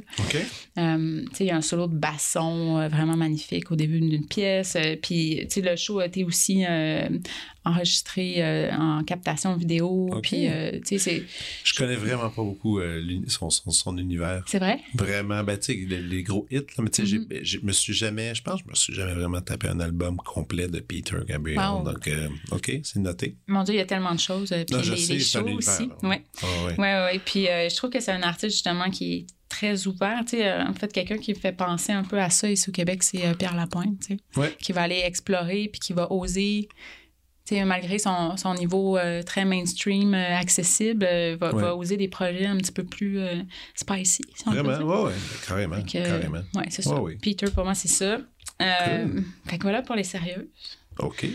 Euh, il y a un solo de basson euh, vraiment magnifique au début d'une pièce. puis le show a été aussi enregistré euh, en captation vidéo. Puis, euh, tu sais. Je connais vraiment pas beaucoup euh, son, son, univers. C'est vrai? Vraiment, ben, tu sais, les, gros hits, là, mais tu sais, mm-hmm. je me suis jamais, je pense, je me suis jamais vraiment tapé un album complet de Peter Gabriel. Donc, OK, c'est noté. Mon Dieu, il y a tellement de choses. Puis les, sais, les shows aussi. Oui, oui, oui. Puis, je trouve que c'est un artiste, justement, qui est très ouvert. Tu sais, en fait, quelqu'un qui me fait penser un peu à ça ici au Québec, c'est Pierre Lapointe, tu sais, qui va aller explorer puis qui va oser malgré son, son niveau euh, très mainstream, euh, accessible, euh, va, oser des projets un petit peu plus spicy. Vraiment, oui, ouais, carrément. carrément. Oui, c'est ça. Peter, pour moi, c'est ça. Fait que voilà pour les sérieux. OK.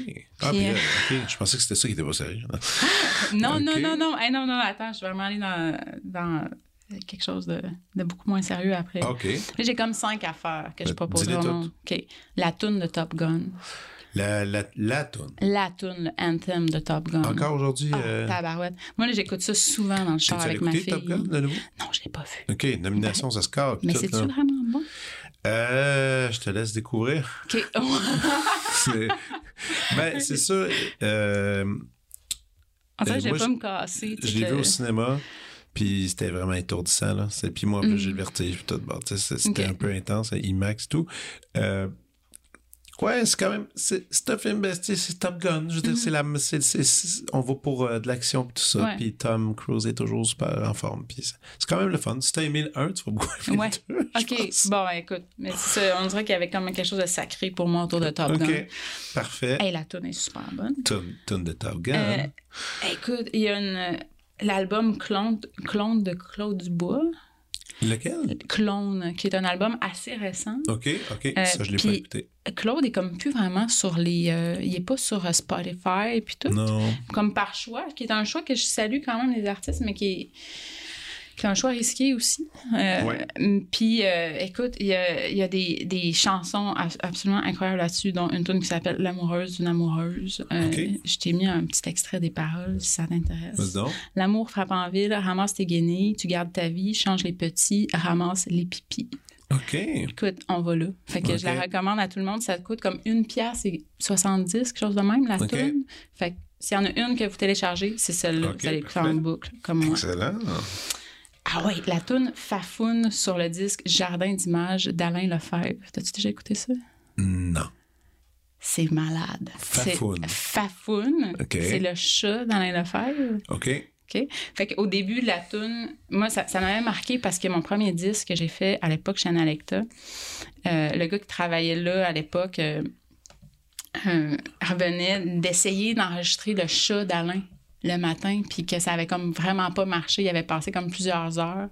Ah, puis. Je pensais que c'était ça qui était pas sérieux. *laughs* non, non, non, non. non, non, attends, je vais vraiment aller dans, dans quelque chose de, de, beaucoup moins sérieux après. OK. J'ai comme cinq affaires que je propose au monde. OK. La toune de Top Gun. La, la, la toune. La toune, le anthem de Top Gun. Encore aujourd'hui? Ah, euh... tabarouette. Moi, j'écoute ça souvent dans le char avec ma fille. Top Gun, de nouveau? Non, je l'ai pas vu. OK, nomination, ça score. Mais c'est-tu vraiment bon? Euh, je te laisse découvrir. OK. *laughs* *laughs* ben, c'est ça. Euh... En fait, je vais pas me casser. Je l'ai vu au cinéma. Puis c'était vraiment étourdissant. Là. Puis moi, mm. j'ai le vertige. Puis tout, bon, c'était un peu intense, IMAX et tout. Euh, Ouais, c'est quand même. Film, ben, c'est Top Gun. Je veux dire, c'est la. on va pour euh, de l'action et tout ça. Puis Tom Cruise est toujours super en forme. Puis c'est quand même le fun. Si t'as aimé le 1, tu vas beaucoup aimer le 2. OK. Bon, écoute. Mais on dirait qu'il y avait quand même quelque chose de sacré pour moi autour de Top Gun. OK. Parfait. Hey, la tune est super bonne. Tune, de Top Gun. Euh, écoute, il y a une l'album Clone, Clone de Claude Dubois. Lequel? Clone, qui est un album assez récent. OK, OK. Euh, ça, je l'ai pas écouté. Claude est comme plus vraiment sur les. euh, il est pas sur euh, Spotify et puis tout. Non. Comme par choix, qui est un choix que je salue quand même les artistes, mais qui est, qui est un choix risqué aussi. Euh, Ouais. Puis, euh, écoute, il y a, il y a des, des chansons ab- absolument incroyables là-dessus, dont une tune qui s'appelle L'amoureuse d'une amoureuse. Euh. Je t'ai mis un petit extrait des paroles, si ça t'intéresse. L'amour frappe en ville, ramasse tes guenilles, tu gardes ta vie, change les petits, ramasse les pipis. OK. Écoute, on va là. Fait que je la recommande à tout le monde. Ça coûte comme une pièce et 70, quelque chose de même, la Ok. tune. Fait que s'il y en a une que vous téléchargez, c'est celle-là. Vous allez écouter en boucle, comme moi. Excellent. Ah ouais, la tune Fafoune sur le disque Jardin d'images d'Alain Lefebvre. T'as-tu déjà écouté ça? Non. C'est malade. Fafoune. Ok. C'est le chat d'Alain Lefebvre. OK. OK? Fait qu'au début de la tune, moi, ça, ça m'avait marqué parce que mon premier disque que j'ai fait à l'époque chez Analecta, euh, le gars qui travaillait là à l'époque euh, euh, revenait d'essayer d'enregistrer le chat d'Alain le matin, puis que ça avait comme vraiment pas marché. Il avait passé comme plusieurs heures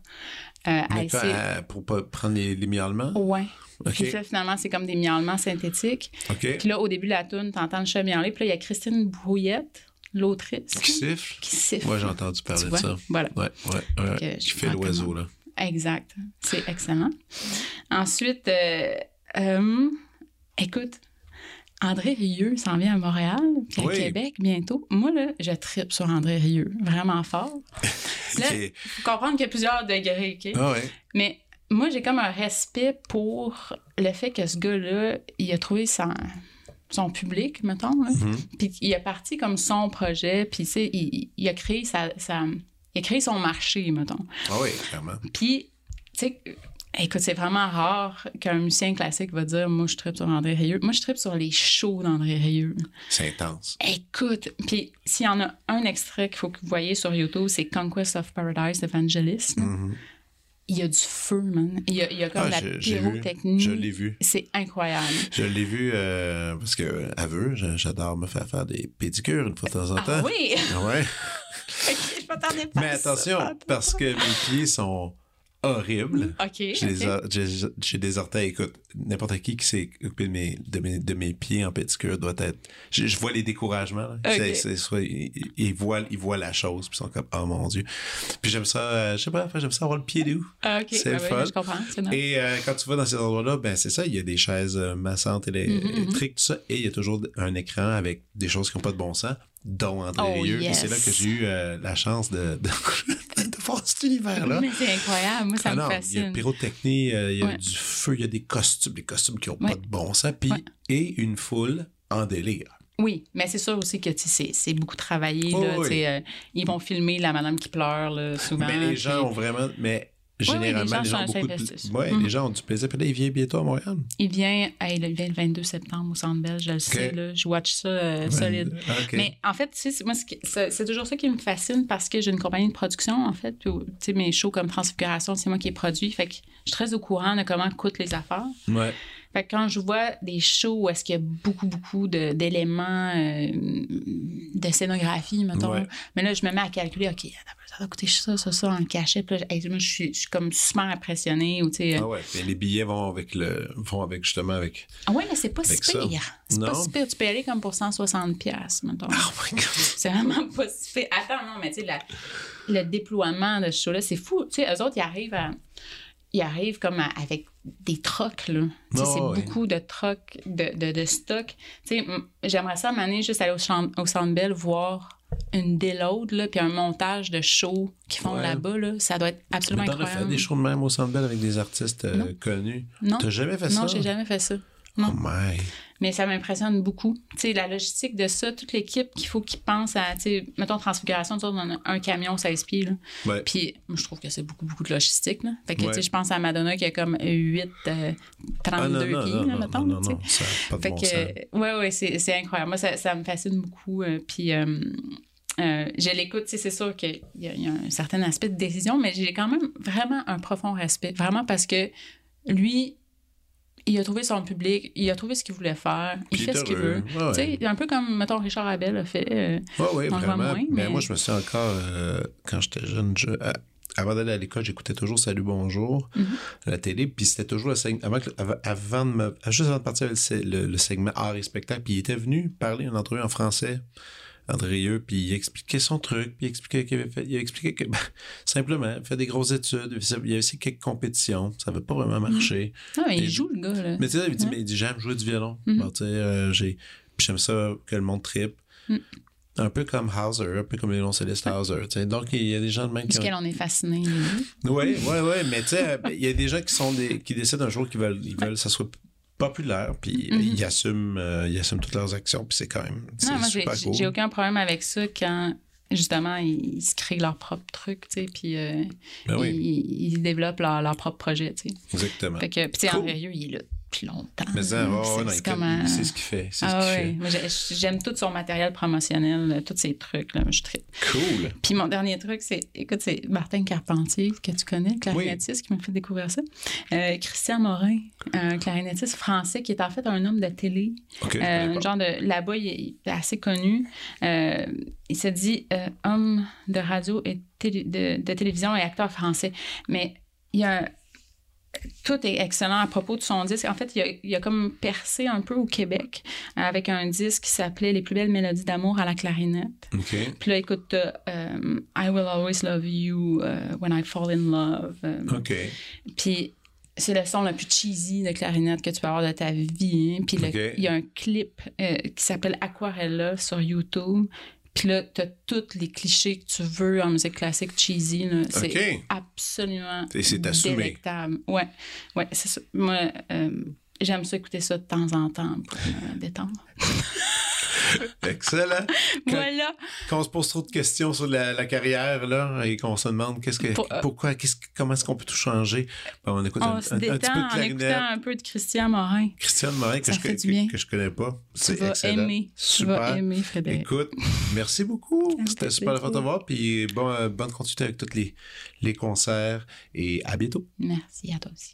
euh, à essayer. euh, pour pas prendre les, les miaulements? OK. Puis ça, finalement, c'est comme des miaulements synthétiques. Puis là, au début de la tune, t'entends le chat miauler. Puis là, il y a Christine Brouillette, l'autrice, Qui siffle? qui siffle. Moi, j'ai entendu parler Tu de vois? ça. Voilà. Ouais, ouais, ouais. Je fait l'oiseau, là. Exact. C'est excellent. Ensuite, euh, euh, écoute, André Rieu s'en vient à Montréal, puis à Oui. Québec bientôt. Moi, là, je tripe sur André Rieu, vraiment fort. *laughs* Là, OK. il faut comprendre qu'il y a plusieurs degrés, OK? Ah ouais. Mais moi, j'ai comme un respect pour le fait que ce gars-là, il a trouvé son, son public, mettons. là. Mhm. Puis il a parti comme son projet, puis tu sais, il, il a créé sa, sa- il a créé son marché, mettons. Ah oui, clairement. Puis, tu sais, écoute, c'est vraiment rare qu'un musicien classique va dire Moi, je tripe sur André Rieu. Moi, je tripe sur les shows d'André Rieu. C'est intense. Écoute, puis s'il y en a un extrait qu'il faut que vous voyez sur YouTube, c'est Conquest of Paradise d'Evangelist. Mhm. Il y a du feu, man. Il y a, il y a comme Ah, la pyrotechnie. Je l'ai vu. C'est incroyable. Je l'ai vu euh, parce que, aveu, j'a- j'adore me faire faire des pédicures une fois de temps en temps. Ah oui! Ah ouais. *laughs* Ok, je m'attendais pas Mais ça. attention, parce que mes pieds sont horribles. OK. J'ai des, j'ai- orteils, écoute, n'importe qui qui s'est occupé de mes, de, mes, de mes pieds en pédicure doit être... Je, je vois les découragements. C'est- soit, ils, ils voient, ils voient la chose, puis ils sont comme, oh mon Dieu. Puis j'aime ça, euh, je sais pas, j'aime ça avoir le pied doux. Ah, OK. c'est Ah oui, fun. Je comprends. Et euh, quand tu vas dans ces endroits-là, ben c'est ça, il y a des chaises euh, massantes Mhm, électriques, tout ça, et il y a toujours un écran avec des choses qui n'ont pas de bon sens, dont André Oh, Rieu. Et yes. c'est là que j'ai eu euh, la chance de, de, *laughs* de voir cet univers-là. Mais c'est incroyable. Moi, ça Ah me non, il y a fascine. pyrotechnie, euh, il y a Ouais. du feu, il y a des costumes, des costumes qui n'ont Ouais. pas de bon sens, puis Ouais. et une foule en délire. Oui, mais c'est sûr aussi que c'est beaucoup travaillé. Oh, là, oui. euh, ils vont filmer la madame qui pleure là, souvent. mais les gens puis ont vraiment, mais oui, généralement, les gens les gens, beaucoup de, ouais, Mhm. les gens ont du plaisir. Puis là, il vient bientôt à Montréal? Il vient, hey, il vient le 22 septembre au Centre Bell, je le sais. Là, je watch ça euh, solide. Mais en fait, tu sais, c'est- moi, c'est toujours ça qui me fascine parce que j'ai une compagnie de production, en fait. puis, Tu sais, mes shows comme Transfiguration, c'est moi qui ai produit. Fait que je suis très au courant de comment coûtent les affaires. Ouais. Fait que quand je vois des shows où est-ce qu'il y a beaucoup, beaucoup de- d'éléments euh, de scénographie, mettons, Ouais. mais là, je me mets à calculer, OK, ça doit coûter ça, ça, ça, en cachet. Puis là, je suis, je suis comme super impressionnée. Ou, euh, Ah ouais. Puis les billets vont avec le, vont avec justement avec. ah ouais, mais c'est pas si pire. C'est pas si pire. Tu peux y aller comme pour 160$, piastres, mettons. Oh my god. *laughs* C'est vraiment pas si fait. Attends, non, mais tu sais, le déploiement de ce show-là, c'est fou. Tu sais, eux autres, ils arrivent à- Ils arrivent comme à- avec des trocs, là. Tu Oh, c'est beaucoup de trocs, de, de, de stock. Tu j'aimerais ça, m'amener juste aller au, au Centre Bell voir une déload, là, puis un montage de shows qu'ils font Ouais. là-bas, là. Ça doit être absolument Mais t'en as fait incroyable. des shows de même au Centre Bell avec des artistes euh, Non. connus. Non. T'as jamais fait ça? Non, j'ai jamais fait ça. Non. Oh my. Mais ça m'impressionne beaucoup. Tu la logistique de ça, toute l'équipe qu'il faut qu'ils pensent à, tu mettons, Transfiguration, on a un camion 16 pieds, là. Ouais. Puis, je trouve que c'est beaucoup, beaucoup de logistique, là. Fait que, Ouais. tu je pense à Madonna qui a comme 8, euh, 32 Ah, non, non, pieds, non, là, mettons, non, tu non, ça a pas de Fait bon que, sens. euh, ouais, ouais, c'est c'est incroyable. Moi, ça, ça me fascine beaucoup. euh, puis, euh, euh, je l'écoute, tu c'est sûr qu'il y a un certain aspect de décision, mais j'ai quand même vraiment un profond respect. Vraiment parce que lui, il a trouvé son public, il a trouvé ce qu'il voulait faire, il fait ce qu'il veut. Ouais. Tu sais, un peu comme, mettons, Richard Abel a fait. euh, Oui, oui, vraiment. moins, mais... mais- moi, je me suis encore, euh, quand j'étais jeune, je- avant d'aller à l'école, j'écoutais toujours Salut Bonjour Mhm. à la télé, puis c'était toujours le segment, avant, que- avant, avant de me, juste avant de partir, le, le- le segment art et spectacle, puis il était venu parler une entrevue en français, Andrieux, puis il expliquait son truc, puis il expliquait qu'il avait fait, il expliquait que, *laughs* ben, simplement, il fait des grosses études, il y a aussi quelques compétitions, ça n'avait pas vraiment marché. Ah, mais Et- il joue, le gars, là. Mais tu sais, il dit, Ouais. mais il dit, j'aime jouer du violon. Mhm. Bon, tu sais, euh, j'ai, j'aime ça que le monde tripe. Mm. Un peu comme Hauser, un peu comme les violoncellistes Hauser. tu sais. Donc, il y a des gens de même qui Parce ont... qu'elle en est deux. Oui, oui, oui, mais tu sais, euh, il y a des gens qui sont des, qui décident un jour qu'ils veulent, ils veulent que ça soit populaire, puis Mhm. ils assument, euh, ils assument toutes leurs actions, puis c'est quand même, c'est Non, moi, j'ai super cool. j'ai aucun problème avec ça quand, justement, ils, ils se créent leur propre truc, tu sais, puis euh, Ben oui, ils, ils développent leur, leur propre projet, tu sais. exactement. Fait que, puis Cool. André il est là depuis longtemps. Mais ça, c'est- comme un- ce qu'il fait, Ah ouais, j'aime tout son matériel promotionnel, là, tous ces trucs, là, je tripe. Cool. Puis mon dernier truc, c'est, écoute, c'est Martin Carpentier, que tu connais, le clarinettiste, qui m'a fait découvrir ça. Euh, Christian Morin, un clarinettiste français qui est en fait un homme de télé. Je Euh, genre de là-bas, il est, assez connu. Euh, il se dit euh, homme de radio et télé- de, de télévision et acteur français. Mais il y a un- tout est excellent à propos de son disque. En fait, il a, il a comme percé un peu au Québec avec un disque qui s'appelait Les plus belles mélodies d'amour à la clarinette. OK. Puis là, écoute, t'as, euh, I Will Always Love You, euh, When I Fall in Love. euh, puis c'est le son le plus cheesy de clarinette que tu peux avoir de ta vie. hein. Puis le- il y a un clip euh, qui s'appelle Aquarella sur YouTube. Puis là, t'as tous les clichés que tu veux en musique classique cheesy. là. C'est OK. absolument Et c'est assumé. délectable. Ouais, ouais, c'est ça. Moi, euh, j'aime ça écouter ça de temps en temps pour me détendre. *laughs* Excellent. Quand- Voilà. Quand on se pose trop de questions sur la, la carrière, là, et qu'on se demande qu'est-ce que, Pour- euh, pourquoi, qu'est-ce, comment est-ce qu'on peut tout changer, ben, on écoute un, petit peu de en clarinette. écoutant un peu de Christian Morin. Christiane Morin, que je, que, je connais pas. Tu vas excellent. aimer. Tu Super. vas aimer, Frédéric. Écoute, merci beaucoup. C'était super de te voir. Puis bon, euh, bonne continuité avec tous les, les concerts. Et à bientôt. Merci à toi aussi.